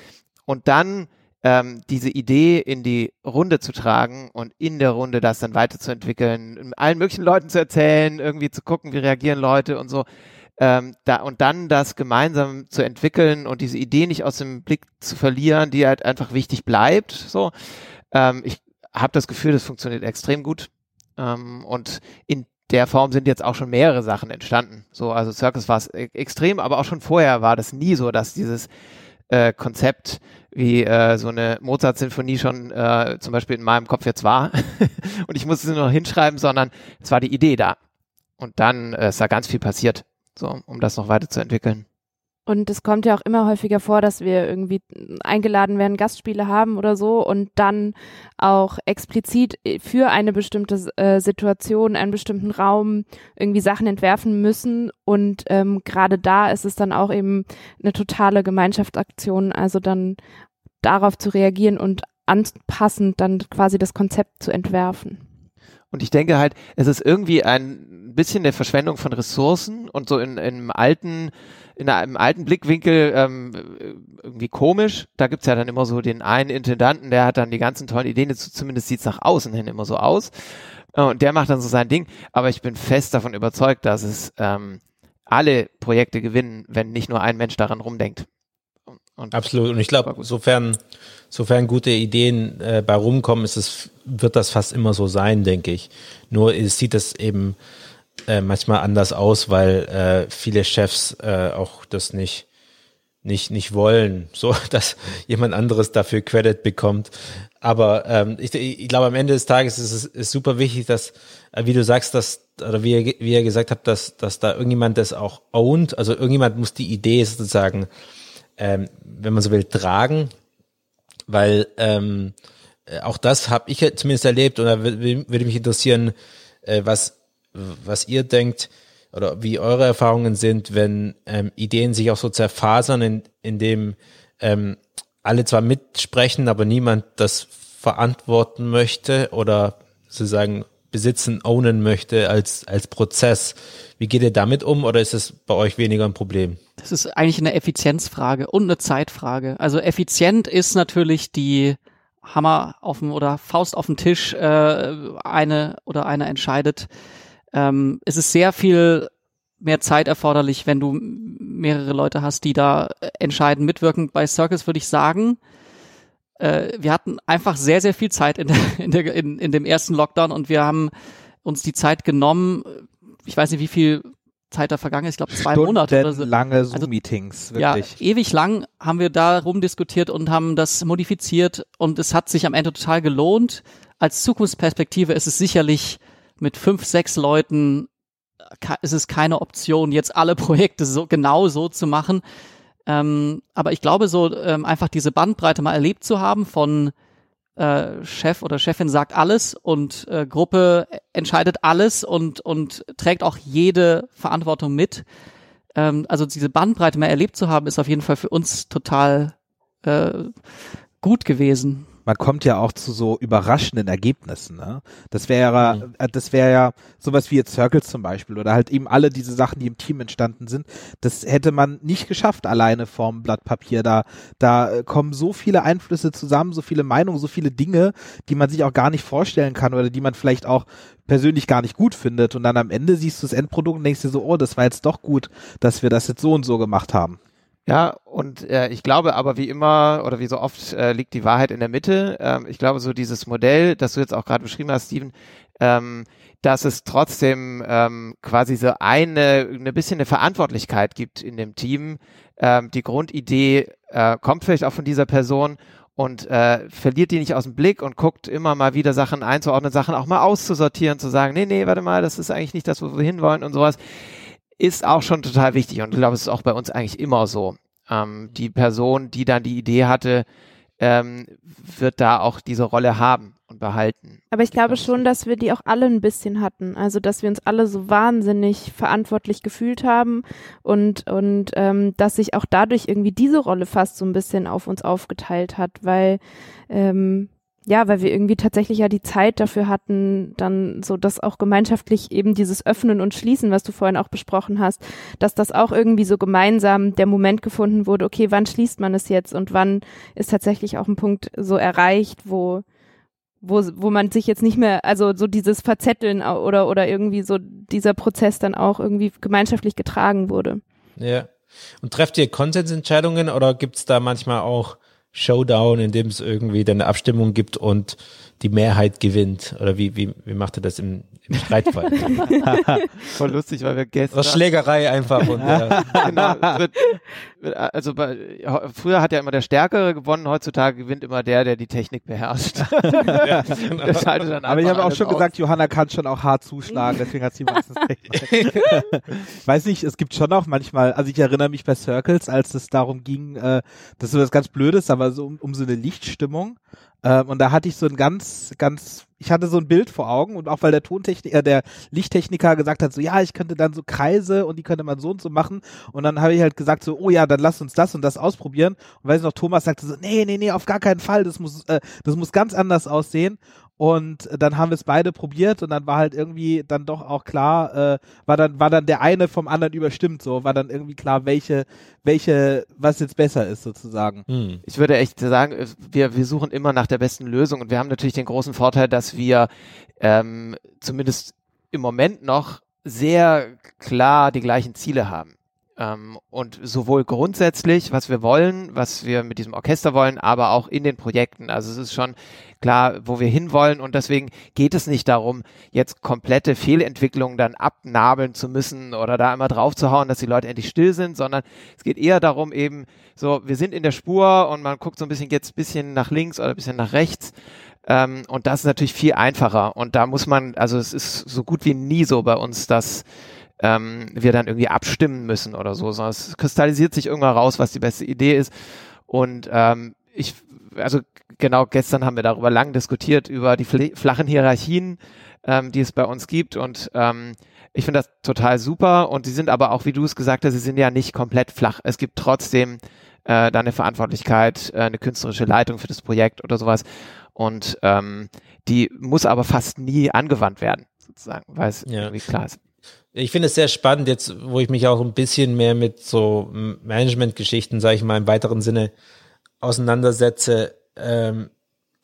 Und dann ähm, diese Idee in die Runde zu tragen und in der Runde das dann weiterzuentwickeln, allen möglichen Leuten zu erzählen, irgendwie zu gucken, wie reagieren Leute und so. Ähm, da, und dann das gemeinsam zu entwickeln und diese Idee nicht aus dem Blick zu verlieren, die halt einfach wichtig bleibt. So, ähm, ich habe das Gefühl, das funktioniert extrem gut. Ähm, und in der Form sind jetzt auch schon mehrere Sachen entstanden. So, also Circus war es extrem, aber auch schon vorher war das nie so, dass dieses äh, Konzept wie äh, so eine Mozart-Sinfonie schon äh, zum Beispiel in meinem Kopf jetzt war und ich musste sie nur noch hinschreiben, sondern es war die Idee da. Und dann äh, ist da ganz viel passiert, so um das noch weiterzuentwickeln. Und es kommt ja auch immer häufiger vor, dass wir irgendwie eingeladen werden, Gastspiele haben oder so und dann auch explizit für eine bestimmte äh, Situation, einen bestimmten Raum irgendwie Sachen entwerfen müssen. Und ähm, gerade da ist es dann auch eben eine totale Gemeinschaftsaktion, also dann darauf zu reagieren und anpassend dann quasi das Konzept zu entwerfen. Und ich denke halt, es ist irgendwie ein bisschen eine Verschwendung von Ressourcen und so in, in einem alten in einem alten Blickwinkel ähm, irgendwie komisch. Da gibt's ja dann immer so den einen Intendanten, der hat dann die ganzen tollen Ideen, zumindest sieht's nach außen hin immer so aus. Äh, und der macht dann so sein Ding. Aber ich bin fest davon überzeugt, dass es ähm, alle Projekte gewinnen, wenn nicht nur ein Mensch daran rumdenkt. Und Absolut. Und ich glaube, sofern, sofern gute Ideen äh, bei rumkommen, ist es, wird das fast immer so sein, denke ich. Nur es sieht es eben äh, manchmal anders aus, weil äh, viele Chefs äh, auch das nicht nicht, nicht wollen, so dass jemand anderes dafür Credit bekommt. Aber ähm, ich, ich glaube, am Ende des Tages ist es ist super wichtig, dass, äh, wie du sagst, dass, oder wie ihr, wie ihr gesagt habt, dass, dass da irgendjemand das auch ownt. Also irgendjemand muss die Idee sozusagen, ähm, wenn man so will, tragen. Weil ähm, äh, auch das habe ich zumindest erlebt und da würde mich interessieren, äh, was, was ihr denkt oder wie eure Erfahrungen sind, wenn ähm, Ideen sich auch so zerfasern, in, in dem ähm, alle zwar mitsprechen, aber niemand das verantworten möchte oder sozusagen besitzen, ownen möchte als, als Prozess. Wie geht ihr damit um oder ist es bei euch weniger ein Problem? Das ist eigentlich eine Effizienzfrage und eine Zeitfrage. Also effizient ist natürlich die Hammer auf dem oder Faust auf dem Tisch, äh, eine oder einer entscheidet. Ähm, es ist sehr viel mehr Zeit erforderlich, wenn du mehrere Leute hast, die da entscheiden, mitwirken. Bei Circus würde ich sagen, äh, wir hatten einfach sehr, sehr viel Zeit in, der, in, der, in, in dem ersten Lockdown und wir haben uns die Zeit genommen, ich weiß nicht, wie viel Zeit da vergangen ist, ich glaube zwei Monate oder so. lange Zoom-Meetings, Ja, wirklich. ewig lang haben wir da rumdiskutiert und haben das modifiziert und es hat sich am Ende total gelohnt. Als Zukunftsperspektive ist es sicherlich mit fünf, sechs Leuten ka- ist es keine Option, jetzt alle Projekte so genau so zu machen. Ähm, aber ich glaube, so ähm, einfach diese Bandbreite mal erlebt zu haben von äh, Chef oder Chefin sagt alles und äh, Gruppe entscheidet alles und, und trägt auch jede Verantwortung mit. Ähm, also diese Bandbreite mal erlebt zu haben, ist auf jeden Fall für uns total äh, gut gewesen. Man kommt ja auch zu so überraschenden Ergebnissen. Ne? Das wäre, Mhm. äh, das wäre ja sowas wie jetzt Circles zum Beispiel oder halt eben alle diese Sachen, die im Team entstanden sind. Das hätte man nicht geschafft alleine vorm Blatt Papier. Da, da äh, kommen so viele Einflüsse zusammen, so viele Meinungen, so viele Dinge, die man sich auch gar nicht vorstellen kann oder die man vielleicht auch persönlich gar nicht gut findet. Und dann am Ende siehst du das Endprodukt und denkst dir so, oh, das war jetzt doch gut, dass wir das jetzt so und so gemacht haben. Ja, und äh, ich glaube aber wie immer oder wie so oft äh, liegt die Wahrheit in der Mitte. Ähm, ich glaube, so dieses Modell, das du jetzt auch gerade beschrieben hast, Steven, ähm, dass es trotzdem ähm, quasi so eine, eine bisschen eine Verantwortlichkeit gibt in dem Team. Ähm, die Grundidee äh, kommt vielleicht auch von dieser Person und äh, verliert die nicht aus dem Blick und guckt immer mal wieder Sachen einzuordnen, Sachen auch mal auszusortieren, zu sagen, nee, nee, warte mal, das ist eigentlich nicht das, wo wir hinwollen und sowas ist auch schon total wichtig und ich glaube, es ist auch bei uns eigentlich immer so. Ähm, die Person, die dann die Idee hatte, ähm, wird da auch diese Rolle haben und behalten. Aber ich glaube schon, dass wir die auch alle ein bisschen hatten. Also, dass wir uns alle so wahnsinnig verantwortlich gefühlt haben und, und ähm, dass sich auch dadurch irgendwie diese Rolle fast so ein bisschen auf uns aufgeteilt hat, weil ähm, ja, weil wir irgendwie tatsächlich ja die Zeit dafür hatten, dann so das auch gemeinschaftlich eben dieses Öffnen und Schließen, was du vorhin auch besprochen hast, dass das auch irgendwie so gemeinsam der Moment gefunden wurde, okay, wann schließt man es jetzt und wann ist tatsächlich auch ein Punkt so erreicht, wo wo, wo man sich jetzt nicht mehr, also so dieses Verzetteln oder, oder irgendwie so dieser Prozess dann auch irgendwie gemeinschaftlich getragen wurde. Ja. Und trefft ihr Konsensentscheidungen oder gibt's da manchmal auch Showdown, in dem es irgendwie dann eine Abstimmung gibt und die Mehrheit gewinnt? Oder wie, wie, wie macht ihr das im, im Streitfall? Voll lustig, weil wir gestern. Oder Schlägerei einfach und äh, genau, es wird, wird, also bei, früher hat ja immer der Stärkere gewonnen, heutzutage gewinnt immer der, der die Technik beherrscht. schaltet dann Aber ich habe auch schon aus. gesagt, Johanna kann schon auch hart zuschlagen, deswegen hat sie meistens recht. Ich weiß nicht, es gibt schon auch manchmal, also ich erinnere mich bei Circles, als es darum ging, äh, das ist was ganz Blödes, aber so um, um so eine Lichtstimmung. Ähm, und da hatte ich so ein ganz, ganz, ich hatte so ein Bild vor Augen und auch weil der Tontechniker, äh, der Lichttechniker gesagt hat, so ja, ich könnte dann so Kreise und die könnte man so und so machen. Und dann habe ich halt gesagt, so, oh ja, dann lass uns das und das ausprobieren. Und weiß ich noch, Thomas sagte so, nee, nee, nee, auf gar keinen Fall, das muss, äh, das muss ganz anders aussehen. Und dann haben wir es beide probiert und dann war halt irgendwie dann doch auch klar, äh, war dann, war dann der eine vom anderen überstimmt, so, war dann irgendwie klar, welche, welche, was jetzt besser ist, sozusagen. hm. Ich würde echt sagen, es- wir, wir suchen immer nach der besten Lösung und wir haben natürlich den großen Vorteil, dass wir ähm, zumindest im Moment noch sehr klar die gleichen Ziele haben. Ähm, und sowohl grundsätzlich, was wir wollen, was wir mit diesem Orchester wollen, aber auch in den Projekten. Also es ist schon klar, wo wir hinwollen und deswegen geht es nicht darum, jetzt komplette Fehlentwicklungen dann abnabeln zu müssen oder da immer drauf zu hauen, dass die Leute endlich still sind, sondern es geht eher darum eben so, wir sind in der Spur und man guckt so ein bisschen jetzt ein bisschen nach links oder ein bisschen nach rechts. Ähm, und das ist natürlich viel einfacher. Und da muss man, also es ist so gut wie nie so bei uns, dass ähm, wir dann irgendwie abstimmen müssen oder so, sondern es kristallisiert sich irgendwann raus, was die beste Idee ist. Und ähm, ich, also genau gestern haben wir darüber lang diskutiert, über die flachen Hierarchien, ähm, die es bei uns gibt. Und ähm, ich finde das total super. Und sie sind aber auch, wie du es gesagt hast, sie sind ja nicht komplett flach. Es gibt trotzdem äh, da eine Verantwortlichkeit, äh, eine künstlerische Leitung für das Projekt oder sowas. Und ähm, die muss aber fast nie angewandt werden, sozusagen, weil es ja. irgendwie klar ist. Ich finde es sehr spannend, jetzt, wo ich mich auch ein bisschen mehr mit so Management-Geschichten, sage ich mal, im weiteren Sinne auseinandersetze. Ähm,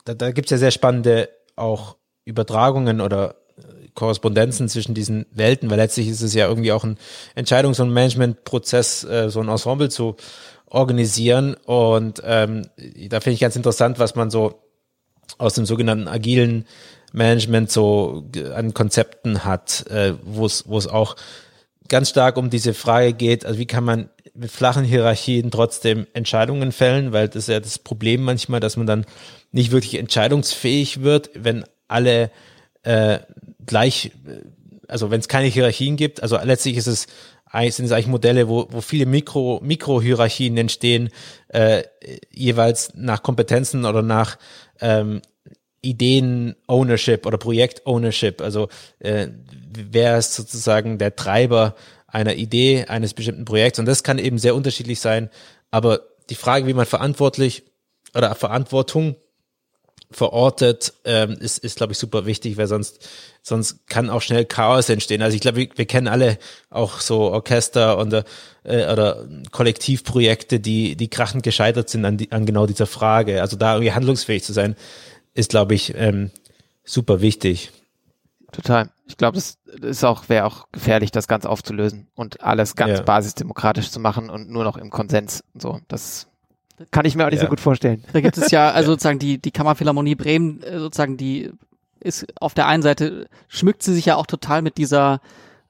da da gibt es ja sehr spannende auch Übertragungen oder äh, Korrespondenzen zwischen diesen Welten, weil letztlich ist es ja irgendwie auch ein Entscheidungs- und Managementprozess, äh, so ein Ensemble zu organisieren. Und ähm, da finde ich ganz interessant, was man so aus dem sogenannten agilen Management so an Konzepten hat, äh, wo es wo es auch ganz stark um diese Frage geht, also wie kann man mit flachen Hierarchien trotzdem Entscheidungen fällen, weil das ist ja das Problem manchmal, dass man dann nicht wirklich entscheidungsfähig wird, wenn alle äh, gleich, also wenn es keine Hierarchien gibt, also letztlich ist es sind es eigentlich Modelle, wo, wo viele Mikro, Mikrohierarchien entstehen, äh, jeweils nach Kompetenzen oder nach ähm, Ideen-Ownership oder Projekt-Ownership. Also äh, wer ist sozusagen der Treiber einer Idee, eines bestimmten Projekts. Und das kann eben sehr unterschiedlich sein. Aber die Frage, wie man verantwortlich oder Verantwortung verortet, ähm, ist, ist glaube ich, super wichtig, weil sonst, sonst kann auch schnell Chaos entstehen. Also ich glaube, wir, wir kennen alle auch so Orchester und, äh, oder Kollektivprojekte, die, die krachend gescheitert sind an, die, an genau dieser Frage. Also da irgendwie handlungsfähig zu sein, ist, glaube ich, ähm, super wichtig. Total. Ich glaube, das ist auch, wäre auch gefährlich, das ganz aufzulösen und alles ganz ja. basisdemokratisch zu machen und nur noch im Konsens und so. Das kann ich mir auch nicht ja. so gut vorstellen. Da gibt es ja, also sozusagen die, die Kammerphilharmonie Bremen, äh, sozusagen die ist auf der einen Seite schmückt sie sich ja auch total mit dieser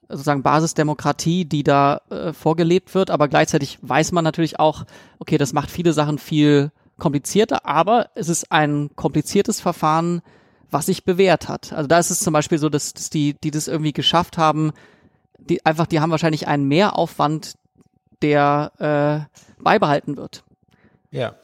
sozusagen Basisdemokratie, die da äh, vorgelebt wird, aber gleichzeitig weiß man natürlich auch, okay, das macht viele Sachen viel komplizierter, aber es ist ein kompliziertes Verfahren, was sich bewährt hat. Also da ist es zum Beispiel so, dass, dass die, die das irgendwie geschafft haben, die einfach, die haben wahrscheinlich einen Mehraufwand, der äh, beibehalten wird. Ja.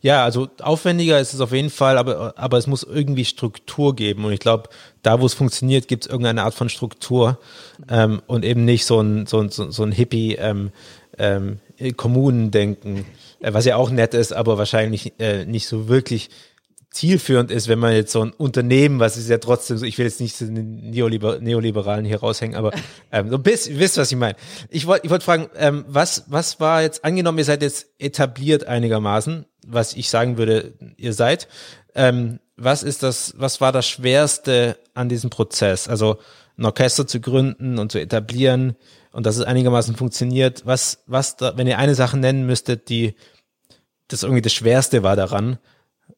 Ja, also aufwendiger ist es auf jeden Fall, aber, aber es muss irgendwie Struktur geben. Und ich glaube, da wo es funktioniert, gibt es irgendeine Art von Struktur ähm, und eben nicht so ein, so ein, so ein Hippie ähm, ähm, Kommunendenken. Äh, was ja auch nett ist, aber wahrscheinlich äh, nicht so wirklich zielführend ist, wenn man jetzt so ein Unternehmen, was ist ja trotzdem so, ich will jetzt nicht den Neoliber Neoliberalen hier raushängen, aber ähm, so ein bisschen, ihr wisst, was ich meine. Ich wollte ich wollte fragen, ähm, was, was war jetzt, angenommen, ihr seid jetzt etabliert einigermaßen, was ich sagen würde, ihr seid, ähm, was ist das, was war das Schwerste an diesem Prozess? Also ein Orchester zu gründen und zu etablieren und dass es einigermaßen funktioniert. Was, was da, wenn ihr eine Sache nennen müsstet, die das irgendwie das Schwerste war daran.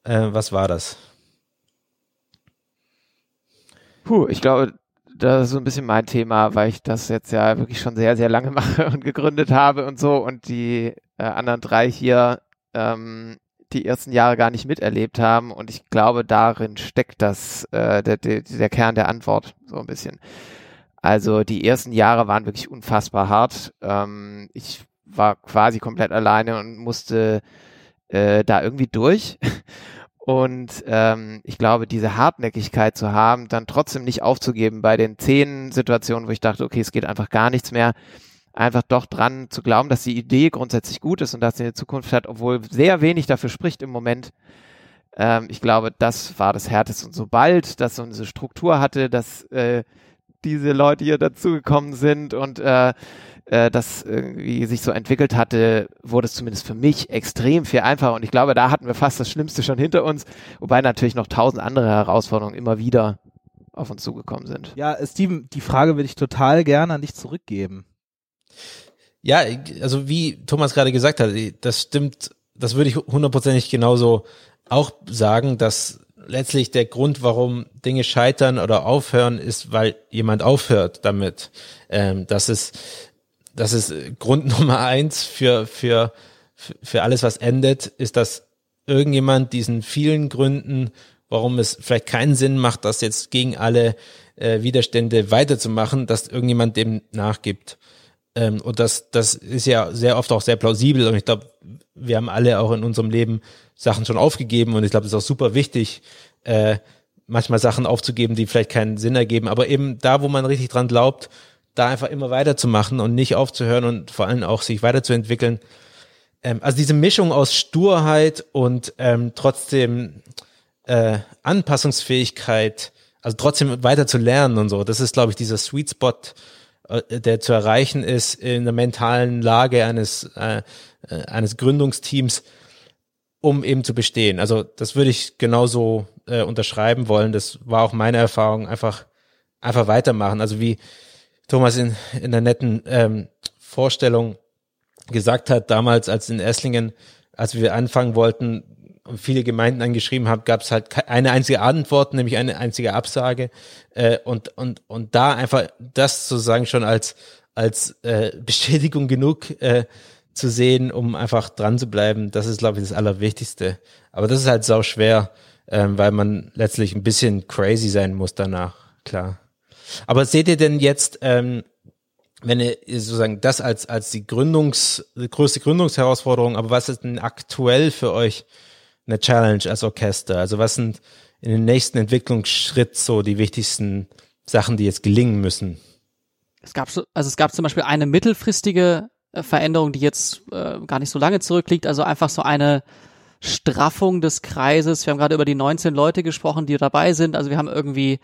Äh, was war das? Puh, ich glaube, das ist so ein bisschen mein Thema, weil ich das jetzt ja wirklich schon sehr, sehr lange mache und gegründet habe und so und die äh, anderen drei hier ähm, die ersten Jahre gar nicht miterlebt haben und ich glaube, darin steckt das, äh, der, der, der Kern der Antwort so ein bisschen. Also die ersten Jahre waren wirklich unfassbar hart. Ähm, ich war quasi komplett alleine und musste äh, da irgendwie durch. Und ähm, ich glaube, diese Hartnäckigkeit zu haben, dann trotzdem nicht aufzugeben bei den zehn Situationen, wo ich dachte, okay, es geht einfach gar nichts mehr, einfach doch dran zu glauben, dass die Idee grundsätzlich gut ist und dass sie eine Zukunft hat, obwohl sehr wenig dafür spricht im Moment. Ähm, ich glaube, das war das Härteste. Und sobald das so eine Struktur hatte, dass äh, diese Leute hier dazugekommen sind und äh, äh, das irgendwie sich so entwickelt hatte, wurde es zumindest für mich extrem viel einfacher. Und ich glaube, da hatten wir fast das Schlimmste schon hinter uns, wobei natürlich noch tausend andere Herausforderungen immer wieder auf uns zugekommen sind. Ja, Steven, die Frage würde ich total gerne an dich zurückgeben. Ja, also wie Thomas gerade gesagt hat, das stimmt, das würde ich hundertprozentig genauso auch sagen, dass letztlich der Grund, warum Dinge scheitern oder aufhören, ist, weil jemand aufhört damit. Ähm, das ist, das ist Grund Nummer eins für, für, für alles, was endet, ist, dass irgendjemand diesen vielen Gründen, warum es vielleicht keinen Sinn macht, das jetzt gegen alle äh, Widerstände weiterzumachen, dass irgendjemand dem nachgibt. Ähm, und das, das ist ja sehr oft auch sehr plausibel. Und ich glaube, wir haben alle auch in unserem Leben Sachen schon aufgegeben. Und ich glaube, es ist auch super wichtig, äh, manchmal Sachen aufzugeben, die vielleicht keinen Sinn ergeben. Aber eben da, wo man richtig dran glaubt, da einfach immer weiterzumachen und nicht aufzuhören und vor allem auch sich weiterzuentwickeln. Ähm, also diese Mischung aus Sturheit und ähm, trotzdem äh, Anpassungsfähigkeit, also trotzdem weiter zu lernen und so, das ist, glaube ich, dieser Sweet Spot, der zu erreichen ist in der mentalen Lage eines, äh, äh, eines Gründungsteams, um eben zu bestehen. Also das würde ich genauso äh, unterschreiben wollen. Das war auch meine Erfahrung. Einfach, einfach weitermachen. Also wie Thomas in, in der netten ähm, Vorstellung gesagt hat, damals als in Esslingen, als wir anfangen wollten viele Gemeinden angeschrieben haben, gab es halt eine einzige Antwort, nämlich eine einzige Absage. Äh, und, und, und da einfach das sozusagen schon als, als äh, Bestätigung genug äh, zu sehen, um einfach dran zu bleiben, das ist, glaube ich, das Allerwichtigste. Aber das ist halt sau schwer, ähm, weil man letztlich ein bisschen crazy sein muss danach, klar. Aber seht ihr denn jetzt, ähm, wenn ihr sozusagen das als, als die Gründungs, die größte Gründungsherausforderung, aber was ist denn aktuell für euch eine Challenge als Orchester? Also was sind in den nächsten Entwicklungsschritt so die wichtigsten Sachen, die jetzt gelingen müssen? Es gab so, also es gab zum Beispiel eine mittelfristige äh, Veränderung, die jetzt äh, gar nicht so lange zurückliegt, also einfach so eine Straffung des Kreises. Wir haben gerade über die 19 Leute gesprochen, die dabei sind. Also wir haben irgendwie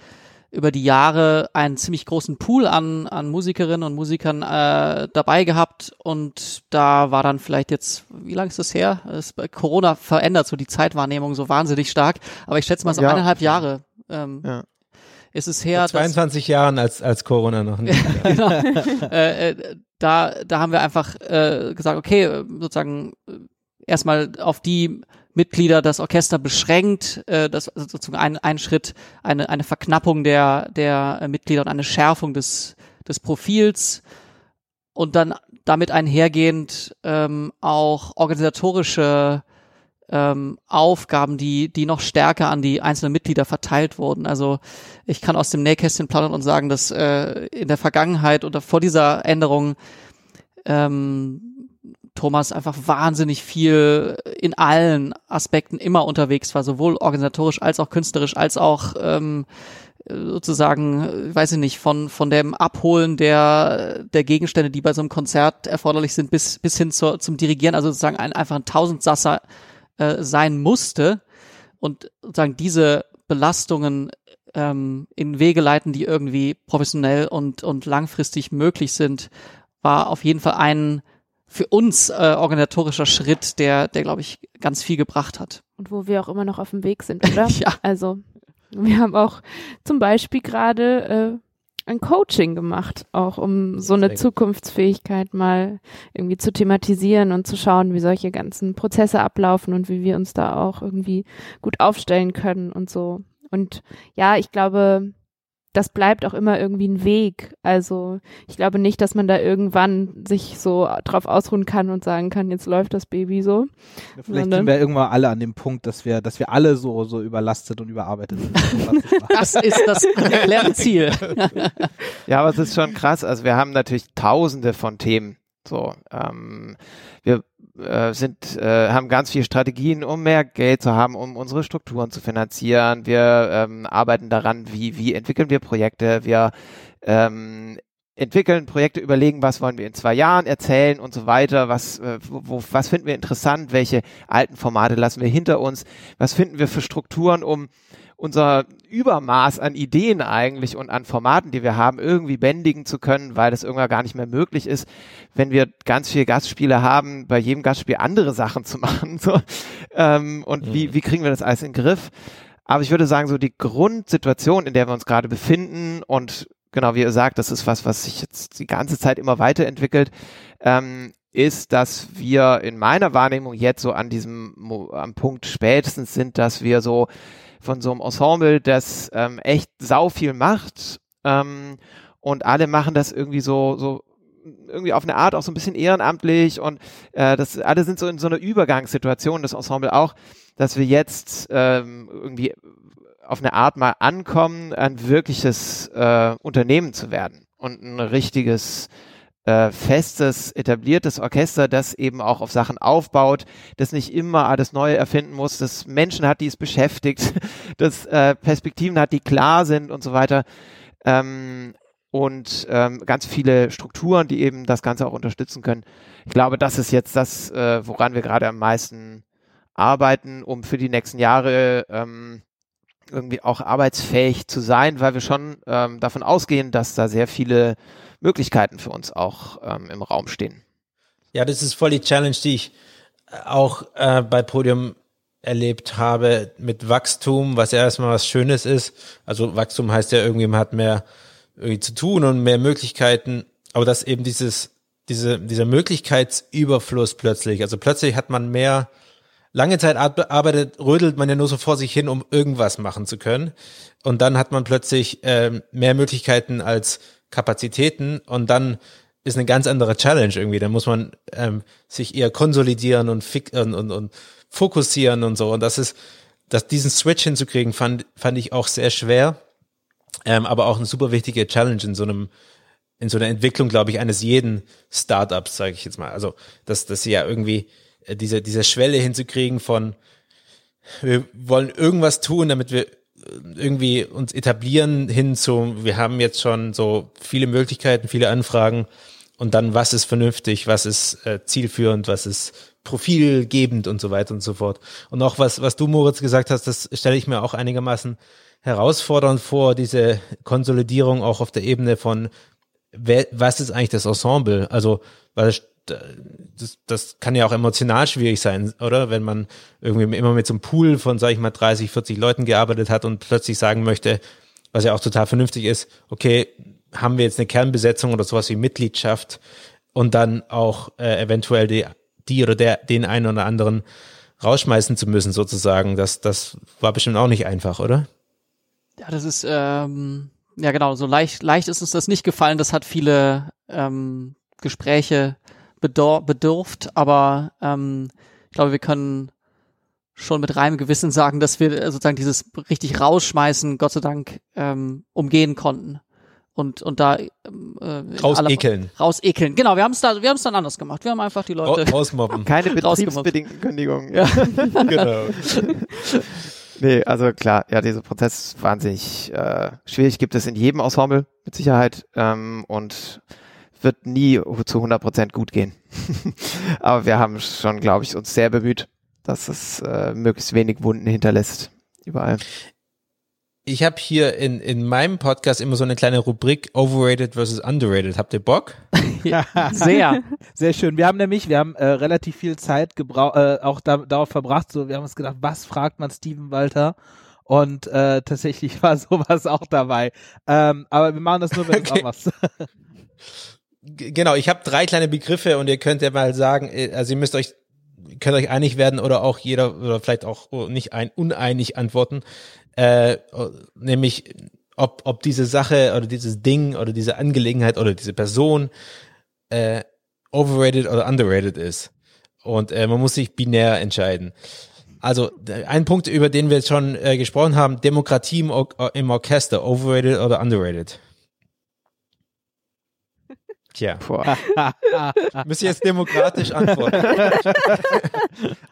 über die Jahre einen ziemlich großen Pool an, an Musikerinnen und Musikern äh, dabei gehabt und da war dann vielleicht jetzt, wie lange ist das her? Das, Corona verändert so die Zeitwahrnehmung so wahnsinnig stark, aber ich schätze mal so ja. eineinhalb Jahre ähm, ja. ist es her. Vor 22 Jahren als, als Corona noch nicht. genau. äh, äh, da, da haben wir einfach äh, gesagt, okay, sozusagen äh, erstmal auf die Mitglieder das Orchester beschränkt, äh, das also sozusagen ein, ein Schritt, eine, eine Verknappung der, der äh, Mitglieder und eine Schärfung des, des Profils und dann damit einhergehend ähm, auch organisatorische ähm, Aufgaben, die, die noch stärker an die einzelnen Mitglieder verteilt wurden. Also ich kann aus dem Nähkästchen plaudern und sagen, dass äh, in der Vergangenheit oder vor dieser Änderung ähm, Thomas einfach wahnsinnig viel in allen Aspekten immer unterwegs war, sowohl organisatorisch als auch künstlerisch, als auch ähm, sozusagen, weiß ich nicht, von von dem Abholen der der Gegenstände, die bei so einem Konzert erforderlich sind, bis bis hin zur, zum Dirigieren, also sozusagen ein, einfach ein Tausendsasser äh, sein musste und sozusagen diese Belastungen ähm, in Wege leiten, die irgendwie professionell und und langfristig möglich sind, war auf jeden Fall ein für uns äh, organisatorischer Schritt, der, der glaube ich ganz viel gebracht hat. Und wo wir auch immer noch auf dem Weg sind, oder? ja. Also wir haben auch zum Beispiel gerade äh, ein Coaching gemacht, auch um so eine Zukunftsfähigkeit mal irgendwie zu thematisieren und zu schauen, wie solche ganzen Prozesse ablaufen und wie wir uns da auch irgendwie gut aufstellen können und so. Und ja, ich glaube, das bleibt auch immer irgendwie ein Weg. Also ich glaube nicht, dass man da irgendwann sich so drauf ausruhen kann und sagen kann, jetzt läuft das Baby so. Ja, vielleicht sind wir irgendwann alle an dem Punkt, dass wir, dass wir alle so, so überlastet und überarbeitet sind. das ist das erklärte Ziel. ja, aber es ist schon krass. Also wir haben natürlich tausende von Themen. So, ähm, wir äh, sind, äh, haben ganz viele Strategien, um mehr Geld zu haben, um unsere Strukturen zu finanzieren. Wir ähm, arbeiten daran, wie, wie entwickeln wir Projekte. Wir ähm, entwickeln Projekte, überlegen, was wollen wir in zwei Jahren erzählen und so weiter, was, äh, wo, was finden wir interessant, welche alten Formate lassen wir hinter uns, was finden wir für Strukturen, um unser Übermaß an Ideen eigentlich und an Formaten, die wir haben, irgendwie bändigen zu können, weil das irgendwann gar nicht mehr möglich ist, wenn wir ganz viele Gastspiele haben, bei jedem Gastspiel andere Sachen zu machen. So. Ähm, und mhm. wie, wie kriegen wir das alles in den Griff? Aber ich würde sagen, so die Grundsituation, in der wir uns gerade befinden und genau wie ihr sagt, das ist was, was sich jetzt die ganze Zeit immer weiterentwickelt, ähm, ist, dass wir in meiner Wahrnehmung jetzt so an diesem am Punkt spätestens sind, dass wir so von so einem Ensemble, das ähm, echt sau viel macht ähm, und alle machen das irgendwie so so irgendwie auf eine Art auch so ein bisschen ehrenamtlich und äh, das alle sind so in so einer Übergangssituation, das Ensemble auch, dass wir jetzt ähm, irgendwie auf eine Art mal ankommen, ein wirkliches äh, Unternehmen zu werden und ein richtiges äh, festes, etabliertes Orchester, das eben auch auf Sachen aufbaut, das nicht immer alles Neue erfinden muss, das Menschen hat, die es beschäftigt, das äh, Perspektiven hat, die klar sind und so weiter. Ähm, und ähm, ganz viele Strukturen, die eben das Ganze auch unterstützen können. Ich glaube, das ist jetzt das, äh, woran wir gerade am meisten arbeiten, um für die nächsten Jahre ähm, irgendwie auch arbeitsfähig zu sein, weil wir schon ähm, davon ausgehen, dass da sehr viele Möglichkeiten für uns auch ähm, im Raum stehen. Ja, das ist voll die Challenge, die ich auch äh, bei Podium erlebt habe mit Wachstum, was ja erstmal was Schönes ist. Also Wachstum heißt ja irgendwie, man hat mehr irgendwie zu tun und mehr Möglichkeiten, aber dass eben dieses, diese, dieser Möglichkeitsüberfluss plötzlich, also plötzlich hat man mehr, lange Zeit arbeitet, rödelt man ja nur so vor sich hin, um irgendwas machen zu können. Und dann hat man plötzlich ähm, mehr Möglichkeiten als Kapazitäten und dann ist eine ganz andere Challenge irgendwie. Da muss man ähm, sich eher konsolidieren und, fix und, und, und fokussieren und so. Und das ist, dass diesen Switch hinzukriegen, fand, fand ich auch sehr schwer. Ähm, aber auch eine super wichtige Challenge in so einem, in so einer Entwicklung, glaube ich, eines jeden Startups, sage ich jetzt mal. Also, dass, dass sie ja irgendwie äh, diese, diese Schwelle hinzukriegen von, wir wollen irgendwas tun, damit wir irgendwie uns etablieren hin zu, wir haben jetzt schon so viele Möglichkeiten, viele Anfragen und dann, was ist vernünftig, was ist äh, zielführend, was ist profilgebend und so weiter und so fort. Und auch was, was du, Moritz, gesagt hast, das stelle ich mir auch einigermaßen herausfordernd vor, diese Konsolidierung auch auf der Ebene von, wer, was ist eigentlich das Ensemble? Also, weil das, das kann ja auch emotional schwierig sein, oder? Wenn man irgendwie immer mit so einem Pool von, sag ich mal, 30, 40 Leuten gearbeitet hat und plötzlich sagen möchte, was ja auch total vernünftig ist, okay, haben wir jetzt eine Kernbesetzung oder sowas wie Mitgliedschaft und dann auch äh, eventuell die, die oder der, den einen oder anderen rausschmeißen zu müssen, sozusagen. Das, das war bestimmt auch nicht einfach, oder? Ja, das ist, ähm, ja genau, so leicht, leicht ist uns das nicht gefallen. Das hat viele ähm, Gespräche bedurft, aber ähm, ich glaube, wir können schon mit reinem Gewissen sagen, dass wir äh, sozusagen dieses richtig rausschmeißen, Gott sei Dank, ähm, umgehen konnten. Und, und da ähm, äh, rausekeln. Rausekeln. Genau, wir haben es da, wir haben es dann anders gemacht. Wir haben einfach die Leute rausmobben. Keine betriebsbedingten Kündigungen. Ja. genau. nee, also klar, ja, dieser Prozess ist wahnsinnig äh, schwierig. Gibt es in jedem Ensemble mit Sicherheit. Ähm, und wird nie zu 100 Prozent gut gehen. Aber wir haben schon, glaube ich, uns sehr bemüht, dass es äh, möglichst wenig Wunden hinterlässt überall. Ich habe hier in, in meinem Podcast immer so eine kleine Rubrik Overrated versus Underrated. Habt ihr Bock? ja, sehr, sehr schön. Wir haben nämlich, wir haben äh, relativ viel Zeit gebraucht, äh, auch da, darauf verbracht. So, wir haben uns gedacht, was fragt man Steven Walter? Und äh, tatsächlich war sowas auch dabei. Ähm, aber wir machen das nur, wenn okay. auch was. Genau, ich habe drei kleine Begriffe und ihr könnt ja mal sagen, äh, also ihr müsst euch könnt euch einig werden oder auch jeder oder vielleicht auch nicht ein uneinig antworten, äh, nämlich ob ob diese Sache oder dieses Ding oder diese Angelegenheit oder diese Person äh, overrated oder underrated ist und äh, man muss sich binär entscheiden. Also ein Punkt, über den wir jetzt schon äh, gesprochen haben, Demokratie im, Or im Orchester, overrated oder underrated? Tja. Müsst ihr jetzt demokratisch antworten.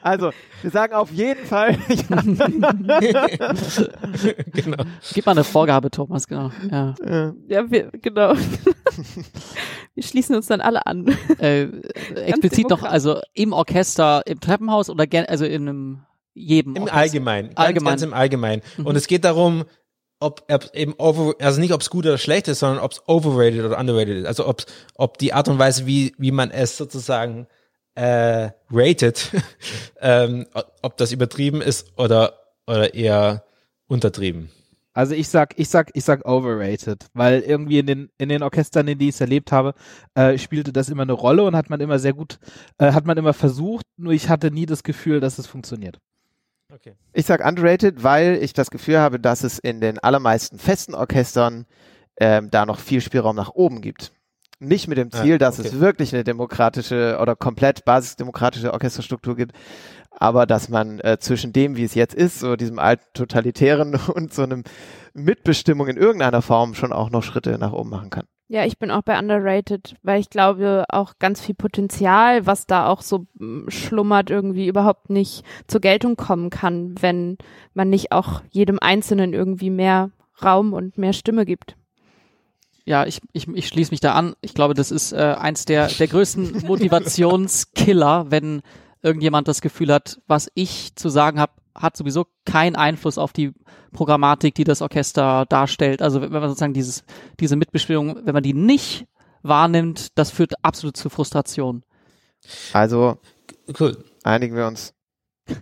Also, wir sagen auf jeden Fall. genau. Gib mal eine Vorgabe, Thomas, genau. Ja, ja wir, genau. wir schließen uns dann alle an. Äh, explizit noch, also im Orchester, im Treppenhaus oder also in einem jedem. Im Allgemeinen. Ganz, Allgemein. ganz im Allgemeinen. Mhm. Und es geht darum, ob eben over, also nicht ob es gut oder schlecht ist, sondern ob es overrated oder underrated ist. Also ob ob die Art und Weise, wie wie man es sozusagen äh, rated, ähm, ob das übertrieben ist oder oder eher untertrieben. Also ich sag, ich sag, ich sag overrated, weil irgendwie in den in den Orchestern, in die ich es erlebt habe, äh, spielte das immer eine Rolle und hat man immer sehr gut, äh, hat man immer versucht. Nur ich hatte nie das Gefühl, dass es funktioniert. Okay. Ich sag underrated, weil ich das Gefühl habe, dass es in den allermeisten festen Orchestern ähm, da noch viel Spielraum nach oben gibt. Nicht mit dem ah, Ziel, dass okay. es wirklich eine demokratische oder komplett basisdemokratische Orchesterstruktur gibt, aber dass man äh, zwischen dem, wie es jetzt ist, so diesem alten totalitären und so einem Mitbestimmung in irgendeiner Form schon auch noch Schritte nach oben machen kann. Ja, ich bin auch bei underrated, weil ich glaube, auch ganz viel Potenzial, was da auch so mm, schlummert, irgendwie überhaupt nicht zur Geltung kommen kann, wenn man nicht auch jedem Einzelnen irgendwie mehr Raum und mehr Stimme gibt. Ja, ich, ich, ich schließe mich da an. Ich glaube, das ist äh, eins der, der größten Motivationskiller, wenn irgendjemand das Gefühl hat, was ich zu sagen habe, hat sowieso keinen Einfluss auf die Programmatik, die das Orchester darstellt. Also wenn man sozusagen dieses, diese Mitbestimmung, wenn man die nicht wahrnimmt, das führt absolut zu Frustration. Also cool. einigen wir uns.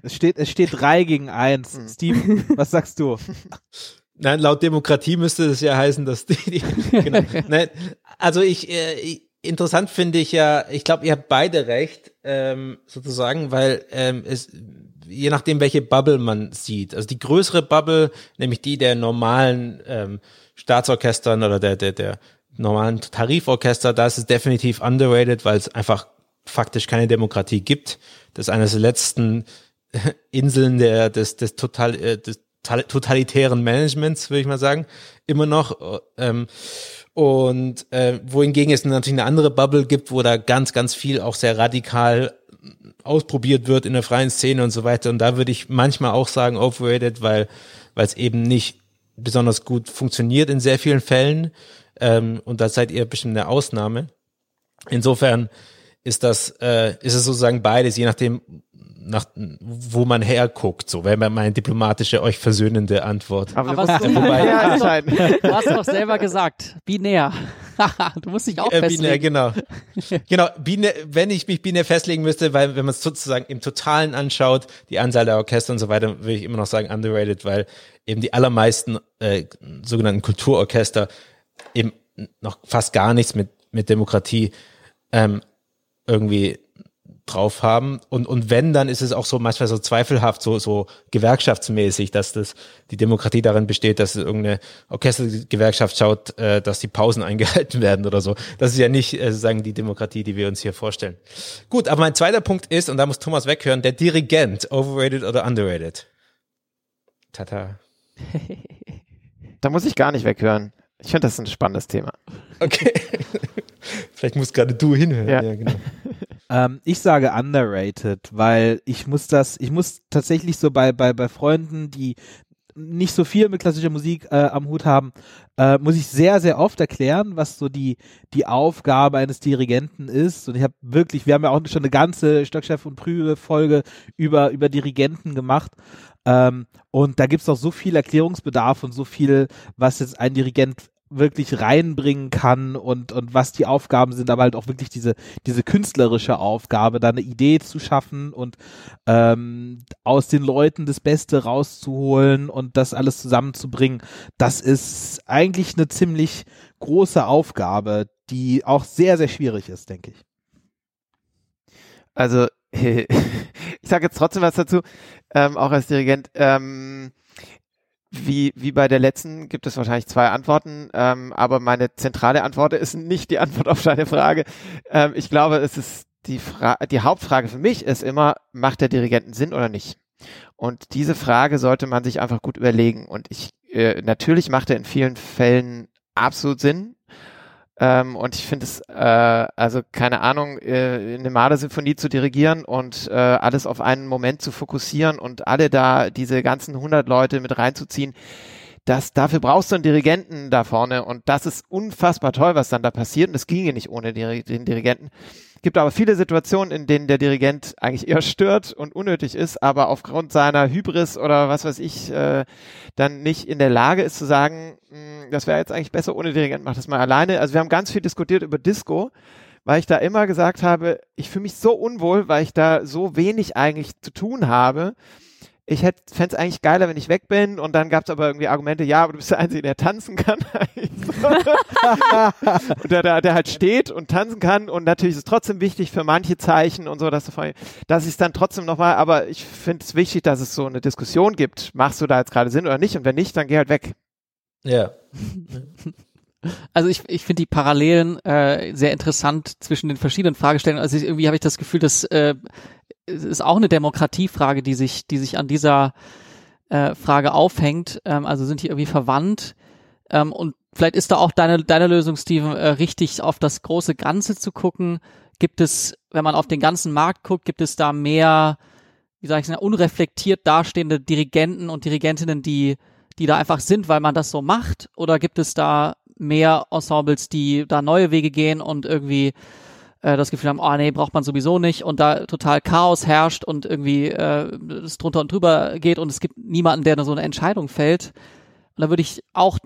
Es steht, es steht drei gegen eins. Hm. Steve, was sagst du? Nein, laut Demokratie müsste es ja heißen, dass die, die genau. Nein, also ich, äh, interessant finde ich ja, ich glaube, ihr habt beide recht, ähm, sozusagen, weil ähm, es je nachdem, welche Bubble man sieht. Also die größere Bubble, nämlich die der normalen ähm, Staatsorchestern oder der, der, der normalen Tariforchester, da ist es definitiv underrated, weil es einfach faktisch keine Demokratie gibt. Das ist eines der letzten Inseln der, des, des, total, äh, des totalitären Managements, würde ich mal sagen, immer noch. Ähm, und äh, wohingegen es natürlich eine andere Bubble gibt, wo da ganz, ganz viel auch sehr radikal ausprobiert wird in der freien Szene und so weiter. Und da würde ich manchmal auch sagen overrated, weil weil es eben nicht besonders gut funktioniert in sehr vielen Fällen. Ähm, und da seid ihr bestimmt eine Ausnahme. Insofern ist das, äh, ist es sozusagen beides, je nachdem, nach, wo man herguckt, so wäre meine diplomatische, euch versöhnende Antwort. Aber, Aber was, wobei, du hast doch selber gesagt, binär. du musst dich auch äh, festlegen. Binär, genau. genau, binär, wenn ich mich binär festlegen müsste, weil wenn man es sozusagen im Totalen anschaut, die Anzahl der Orchester und so weiter, würde ich immer noch sagen underrated, weil eben die allermeisten äh, sogenannten Kulturorchester eben noch fast gar nichts mit, mit Demokratie ähm, irgendwie drauf haben. Und, und wenn, dann ist es auch so manchmal so zweifelhaft, so, so gewerkschaftsmäßig, dass das, die Demokratie darin besteht, dass irgendeine Orchestergewerkschaft schaut, äh, dass die Pausen eingehalten werden oder so. Das ist ja nicht äh, sozusagen die Demokratie, die wir uns hier vorstellen. Gut, aber mein zweiter Punkt ist, und da muss Thomas weghören, der Dirigent, overrated oder underrated? Tata. da muss ich gar nicht weghören. Ich finde, das ist ein spannendes Thema. Okay. Vielleicht musst gerade du hinhören. Ja, ja genau. Ähm, ich sage underrated, weil ich muss das, ich muss tatsächlich so bei, bei, bei Freunden, die nicht so viel mit klassischer Musik äh, am Hut haben, äh, muss ich sehr, sehr oft erklären, was so die, die Aufgabe eines Dirigenten ist. Und ich habe wirklich, wir haben ja auch schon eine ganze Stockchef- und Prüfe-Folge über, über Dirigenten gemacht. Ähm, und da gibt's auch so viel Erklärungsbedarf und so viel, was jetzt ein Dirigent wirklich reinbringen kann und, und was die Aufgaben sind, aber halt auch wirklich diese, diese künstlerische Aufgabe, da eine Idee zu schaffen und ähm, aus den Leuten das Beste rauszuholen und das alles zusammenzubringen, das ist eigentlich eine ziemlich große Aufgabe, die auch sehr, sehr schwierig ist, denke ich. Also, ich sage jetzt trotzdem was dazu, ähm, auch als Dirigent. Ähm, wie, wie bei der letzten gibt es wahrscheinlich zwei Antworten, ähm, aber meine zentrale Antwort ist nicht die Antwort auf deine Frage. Ähm, ich glaube, es ist die, Fra die Hauptfrage für mich ist immer, macht der Dirigenten Sinn oder nicht? Und diese Frage sollte man sich einfach gut überlegen. Und ich, äh, natürlich macht er in vielen Fällen absolut Sinn. Ähm, und ich finde es, äh, also keine Ahnung, äh, eine Marder-Symphonie zu dirigieren und äh, alles auf einen Moment zu fokussieren und alle da, diese ganzen 100 Leute mit reinzuziehen, das, dafür brauchst du einen Dirigenten da vorne und das ist unfassbar toll, was dann da passiert und das ginge nicht ohne den Dirigenten. Gibt aber viele Situationen, in denen der Dirigent eigentlich eher stört und unnötig ist, aber aufgrund seiner Hybris oder was weiß ich, äh, dann nicht in der Lage ist zu sagen, mh, hm, das wäre jetzt eigentlich besser ohne Dirigent, mach das mal alleine. Also wir haben ganz viel diskutiert über Disco, weil ich da immer gesagt habe, ich fühle mich so unwohl, weil ich da so wenig eigentlich zu tun habe ich hätte fände es eigentlich geiler, wenn ich weg bin und dann gab es aber irgendwie Argumente, ja, aber du bist der Einzige, der tanzen kann. und der, der, der halt steht und tanzen kann und natürlich ist es trotzdem wichtig für manche Zeichen und so, dass, du, dass ich es dann trotzdem nochmal, aber ich finde es wichtig, dass es so eine Diskussion gibt. Machst du da jetzt gerade Sinn oder nicht? Und wenn nicht, dann geh halt weg. Ja. Also ich, ich finde die Parallelen äh, sehr interessant zwischen den verschiedenen Fragestellungen. Also ich, irgendwie habe ich das Gefühl, dass äh, ist auch eine Demokratiefrage, die sich, die sich an dieser äh, Frage aufhängt. Ähm, also sind die irgendwie verwandt? Ähm, und vielleicht ist da auch deine, deine Lösung, Steven, äh, richtig auf das große Ganze zu gucken. Gibt es, wenn man auf den ganzen Markt guckt, gibt es da mehr, wie sage ich unreflektiert dastehende Dirigenten und Dirigentinnen, die die da einfach sind, weil man das so macht? Oder gibt es da mehr Ensembles, die da neue Wege gehen und irgendwie äh, das Gefühl haben, oh nee, braucht man sowieso nicht und da total Chaos herrscht und irgendwie äh, es drunter und drüber geht und es gibt niemanden, der so eine Entscheidung fällt. Und da würde ich auch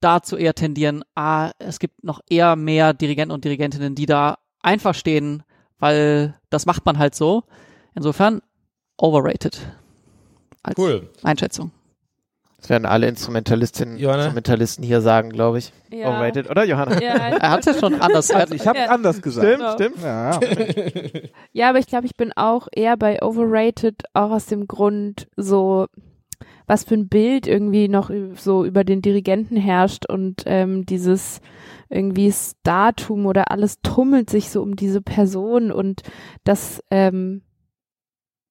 dazu eher tendieren, ah, es gibt noch eher mehr Dirigenten und Dirigentinnen, die da einfach stehen, weil das macht man halt so. Insofern overrated. Als cool. Einschätzung. Das werden alle Instrumentalistinnen, Johanna? Instrumentalisten hier sagen, glaube ich. Ja. Overrated, oder Johanna? Ja, Er hat es ja schon anders. Also ich habe Ja. anders gesagt. Stimmt, Ja. stimmt. Ja. ja, aber ich glaube, ich bin auch eher bei overrated, auch aus dem Grund, so was für ein Bild irgendwie noch so über den Dirigenten herrscht und ähm, dieses irgendwie Startum oder alles tummelt sich so um diese Person und das ähm,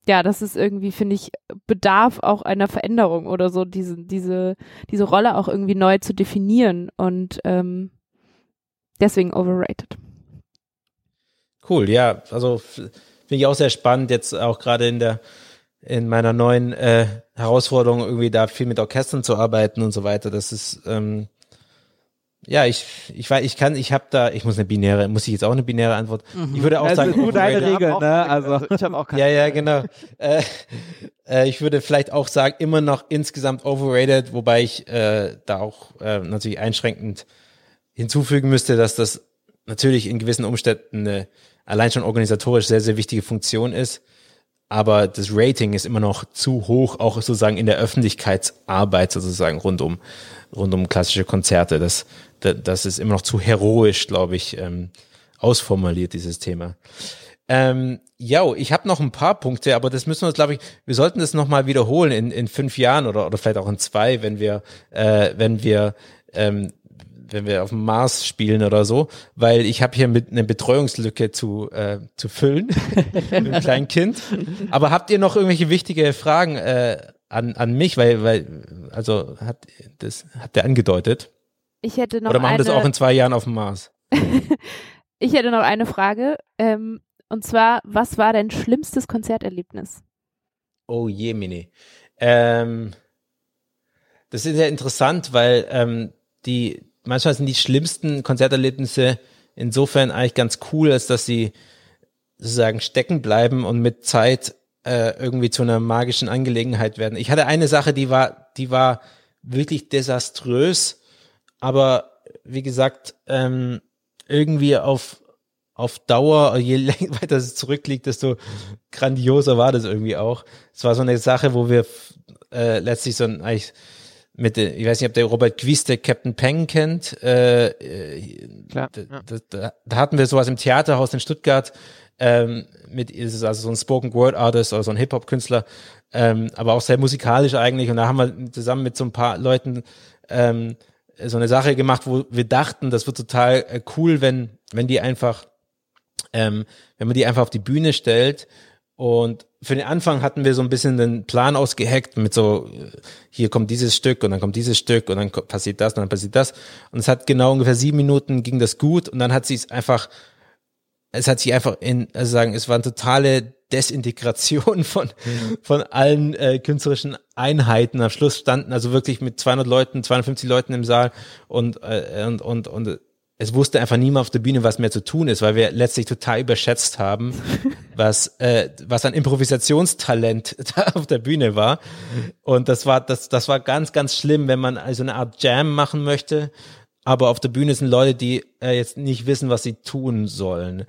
ja, das ist irgendwie, finde ich, bedarf auch einer Veränderung oder so, diese, diese, diese Rolle auch irgendwie neu zu definieren und ähm, deswegen overrated. Cool, ja, also finde ich auch sehr spannend, jetzt auch gerade in der in meiner neuen äh, Herausforderung irgendwie da viel mit Orchestern zu arbeiten und so weiter. Das ist ähm, ja, ich ich weiß, ich kann, ich habe da, ich muss eine binäre, muss ich jetzt auch eine binäre Antwort. Ich würde auch Also sagen, du deine overrated. Regel, auch ne? keine- Also ich habe auch keine. Ja, ja, genau. äh, äh, ich würde vielleicht auch sagen, immer noch insgesamt overrated, wobei ich äh, da auch äh, natürlich einschränkend hinzufügen müsste, dass das natürlich in gewissen Umständen eine allein schon organisatorisch sehr, sehr wichtige Funktion ist. Aber das Rating ist immer noch zu hoch, auch sozusagen in der Öffentlichkeitsarbeit sozusagen rund um, rund um klassische Konzerte. Das, das, das ist immer noch zu heroisch, glaube ich, ähm, ausformuliert, dieses Thema. Ähm, ja, ich habe noch ein paar Punkte, aber das müssen wir uns, glaube ich, wir sollten das nochmal wiederholen in, in fünf Jahren oder, oder vielleicht auch in zwei, wenn wir, äh, wenn wir, ähm, wenn wir auf dem Mars spielen oder so, weil ich habe hier mit eine Betreuungslücke zu, äh, zu füllen mit einem kleinen Kind. Aber habt ihr noch irgendwelche wichtige Fragen äh, an, an mich? Weil, weil, also hat das hat der angedeutet. Ich hätte noch Oder machen wir eine, das auch in zwei Jahren auf dem Mars? ich hätte noch eine Frage. Ähm, und zwar, was war dein schlimmstes Konzerterlebnis? Oh je, Mini. Ähm, das ist ja interessant, weil ähm, die manchmal sind die schlimmsten Konzerterlebnisse insofern eigentlich ganz cool, als dass sie sozusagen stecken bleiben und mit Zeit äh, irgendwie zu einer magischen Angelegenheit werden. Ich hatte eine Sache, die war, die war wirklich desaströs, aber wie gesagt, ähm, irgendwie auf auf Dauer, je weiter es zurückliegt, desto grandioser war das irgendwie auch. Es war so eine Sache, wo wir äh, letztlich so ein, eigentlich mit, der- ich weiß nicht, ob der Robert Quies, der Captain Peng kennt, äh, äh, Klar, da, ja. da, da, da hatten wir sowas im Theaterhaus in Stuttgart, ähm, mit, ist es also so ein Spoken Word Artist oder so ein Hip-Hop-Künstler, ähm, aber auch sehr musikalisch eigentlich. Und da haben wir zusammen mit so ein paar Leuten ähm, so eine Sache gemacht, wo wir dachten, das wird total äh, cool, wenn, wenn die einfach, ähm, wenn man die einfach auf die Bühne stellt. Und für den Anfang hatten wir so ein bisschen den Plan ausgeheckt mit so, hier kommt dieses Stück und dann kommt dieses Stück und dann passiert das und dann passiert das. Und es hat genau ungefähr sieben Minuten ging das gut und dann hat sie es einfach, es hat sich einfach in, also sagen, es war eine totale Desintegration von, von allen äh, künstlerischen Einheiten. Am Schluss standen also wirklich mit 200 Leuten, 250 Leuten im Saal und, äh, und, und, und es wusste einfach niemand auf der Bühne, was mehr zu tun ist, weil wir letztlich total überschätzt haben, was, äh, was an Improvisationstalent da auf der Bühne war. Und das war, das, das war ganz, ganz schlimm, wenn man also eine Art Jam machen möchte, aber auf der Bühne sind Leute, die äh, jetzt nicht wissen, was sie tun sollen.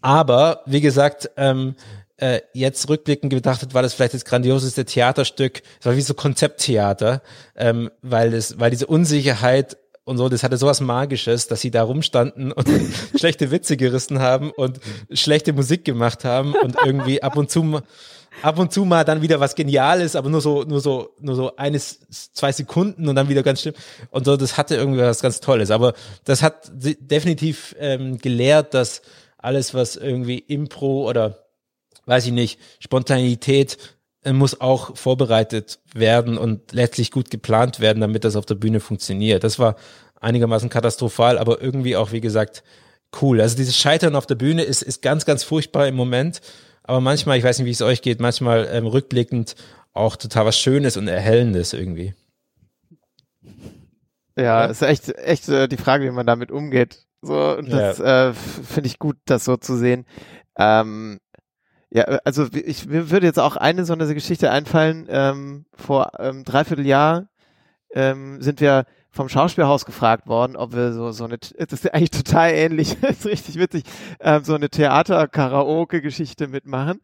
Aber wie gesagt, ähm, äh, jetzt rückblickend betrachtet war das vielleicht das grandioseste Theaterstück. Es war wie so Konzepttheater, ähm, weil es, weil diese Unsicherheit und so, das hatte sowas Magisches, dass sie da rumstanden und schlechte Witze gerissen haben und schlechte Musik gemacht haben und irgendwie ab und zu ab und zu mal dann wieder was Geniales, aber nur so, nur so, nur so eines, zwei Sekunden und dann wieder ganz schlimm. Und so, das hatte irgendwie was ganz Tolles. Aber das hat definitiv ähm, gelehrt, dass alles, was irgendwie Impro oder weiß ich nicht, Spontanität muss auch vorbereitet werden und letztlich gut geplant werden, damit das auf der Bühne funktioniert. Das war einigermaßen katastrophal, aber irgendwie auch, wie gesagt, cool. Also dieses Scheitern auf der Bühne ist, ist ganz, ganz furchtbar im Moment aber manchmal, ich weiß nicht, wie es euch geht, manchmal ähm, rückblickend auch total was Schönes und Erhellendes irgendwie. Ja, ja. ist echt, echt äh, die Frage, wie man damit umgeht. So, und das ja. äh, finde ich gut, das so zu sehen. Ähm, ja, also ich mir würde jetzt auch eine so eine Geschichte einfallen. Ähm, vor ähm, dreiviertel Jahr ähm, sind wir vom Schauspielhaus gefragt worden, ob wir so, so eine, das ist eigentlich total ähnlich, ist richtig witzig, äh, so eine Theater-Karaoke-Geschichte mitmachen.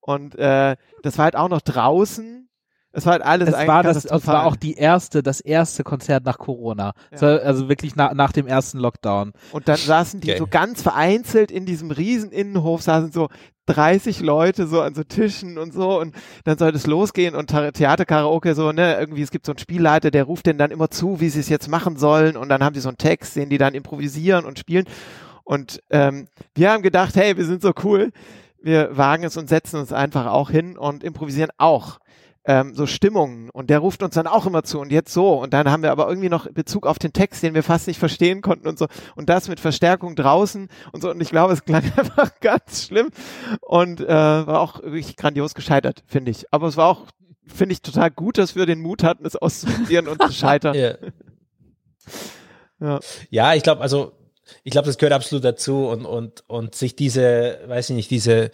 Und äh, das war halt auch noch draußen. Es war halt alles es war das, es war auch die erste, das erste Konzert nach Corona. Ja. also wirklich na, nach dem ersten Lockdown. Und dann saßen die okay. so ganz vereinzelt in diesem riesen Innenhof, saßen so 30 Leute so an so Tischen und so und dann soll es losgehen und Theaterkaraoke so, ne, irgendwie es gibt so einen Spielleiter, der ruft denen dann immer zu, wie sie es jetzt machen sollen und dann haben die so einen Text, den die dann improvisieren und spielen und ähm, wir haben gedacht, hey, wir sind so cool, wir wagen es und setzen uns einfach auch hin und improvisieren auch ähm, so Stimmungen. Und der ruft uns dann auch immer zu. Und jetzt so. Und dann haben wir aber irgendwie noch Bezug auf den Text, den wir fast nicht verstehen konnten und so. Und das mit Verstärkung draußen und so. Und ich glaube, es klang einfach ganz schlimm. Und äh, war auch wirklich grandios gescheitert, finde ich. Aber es war auch, finde ich, total gut, dass wir den Mut hatten, es auszuprobieren und zu scheitern. Ja, ja. ja ich glaube, also ich glaube, das gehört absolut dazu. Und und und sich diese, weiß ich nicht, diese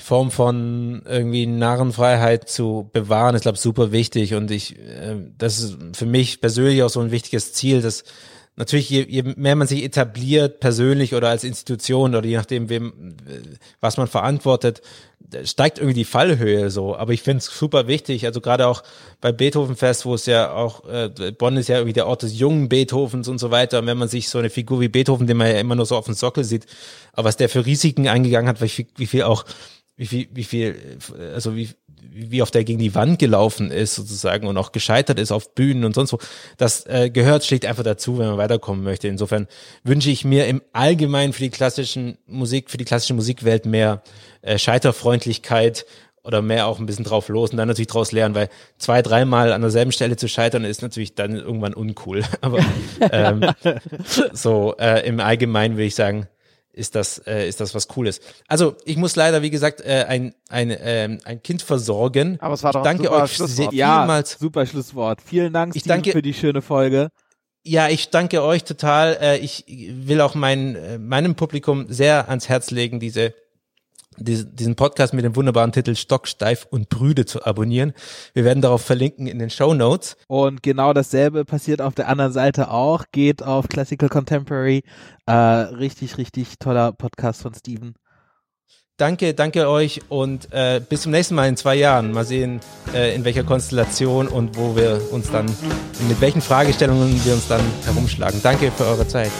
Form von irgendwie Narrenfreiheit zu bewahren, ist glaube super wichtig und ich, äh, das ist für mich persönlich auch so ein wichtiges Ziel, dass natürlich je, je mehr man sich etabliert persönlich oder als Institution oder je nachdem wem was man verantwortet, steigt irgendwie die Fallhöhe so. Aber ich finde es super wichtig, also gerade auch bei Beethovenfest, wo es ja auch äh, Bonn ist ja irgendwie der Ort des jungen Beethovens und so weiter. Und wenn man sich so eine Figur wie Beethoven, den man ja immer nur so auf dem Sockel sieht, aber was der für Risiken eingegangen hat, wie viel, wie viel auch wie viel, wie viel, also wie, wie oft er gegen die Wand gelaufen ist sozusagen und auch gescheitert ist auf Bühnen und sonst wo. Das äh, gehört schlicht einfach dazu, wenn man weiterkommen möchte. Insofern wünsche ich mir im Allgemeinen für die klassischen Musik, für die klassische Musikwelt mehr äh, Scheiterfreundlichkeit oder mehr auch ein bisschen drauf los und dann natürlich draus lernen, weil zwei, dreimal an derselben Stelle zu scheitern ist natürlich dann irgendwann uncool. Aber ähm, so äh, im Allgemeinen würde ich sagen, ist das, äh, ist das was Cooles. Also ich muss leider, wie gesagt, äh, ein, ein, äh, ein Kind versorgen. Aber es war doch ich danke euch sehr, ja, vielmals. Super Schlusswort. Vielen Dank ich danke, für die schöne Folge. Ja, ich danke euch total. Äh, ich will auch mein, äh, meinem Publikum sehr ans Herz legen, diese diesen Podcast mit dem wunderbaren Titel Stocksteif und Brüde zu abonnieren. Wir werden darauf verlinken in den Show Notes. Und genau dasselbe passiert auf der anderen Seite auch. Geht auf Classical Contemporary. Äh, richtig, richtig toller Podcast von Steven. Danke, danke euch und äh, bis zum nächsten Mal in zwei Jahren. Mal sehen, äh, in welcher Konstellation und wo wir uns dann, mit welchen Fragestellungen wir uns dann herumschlagen. Danke für eure Zeit.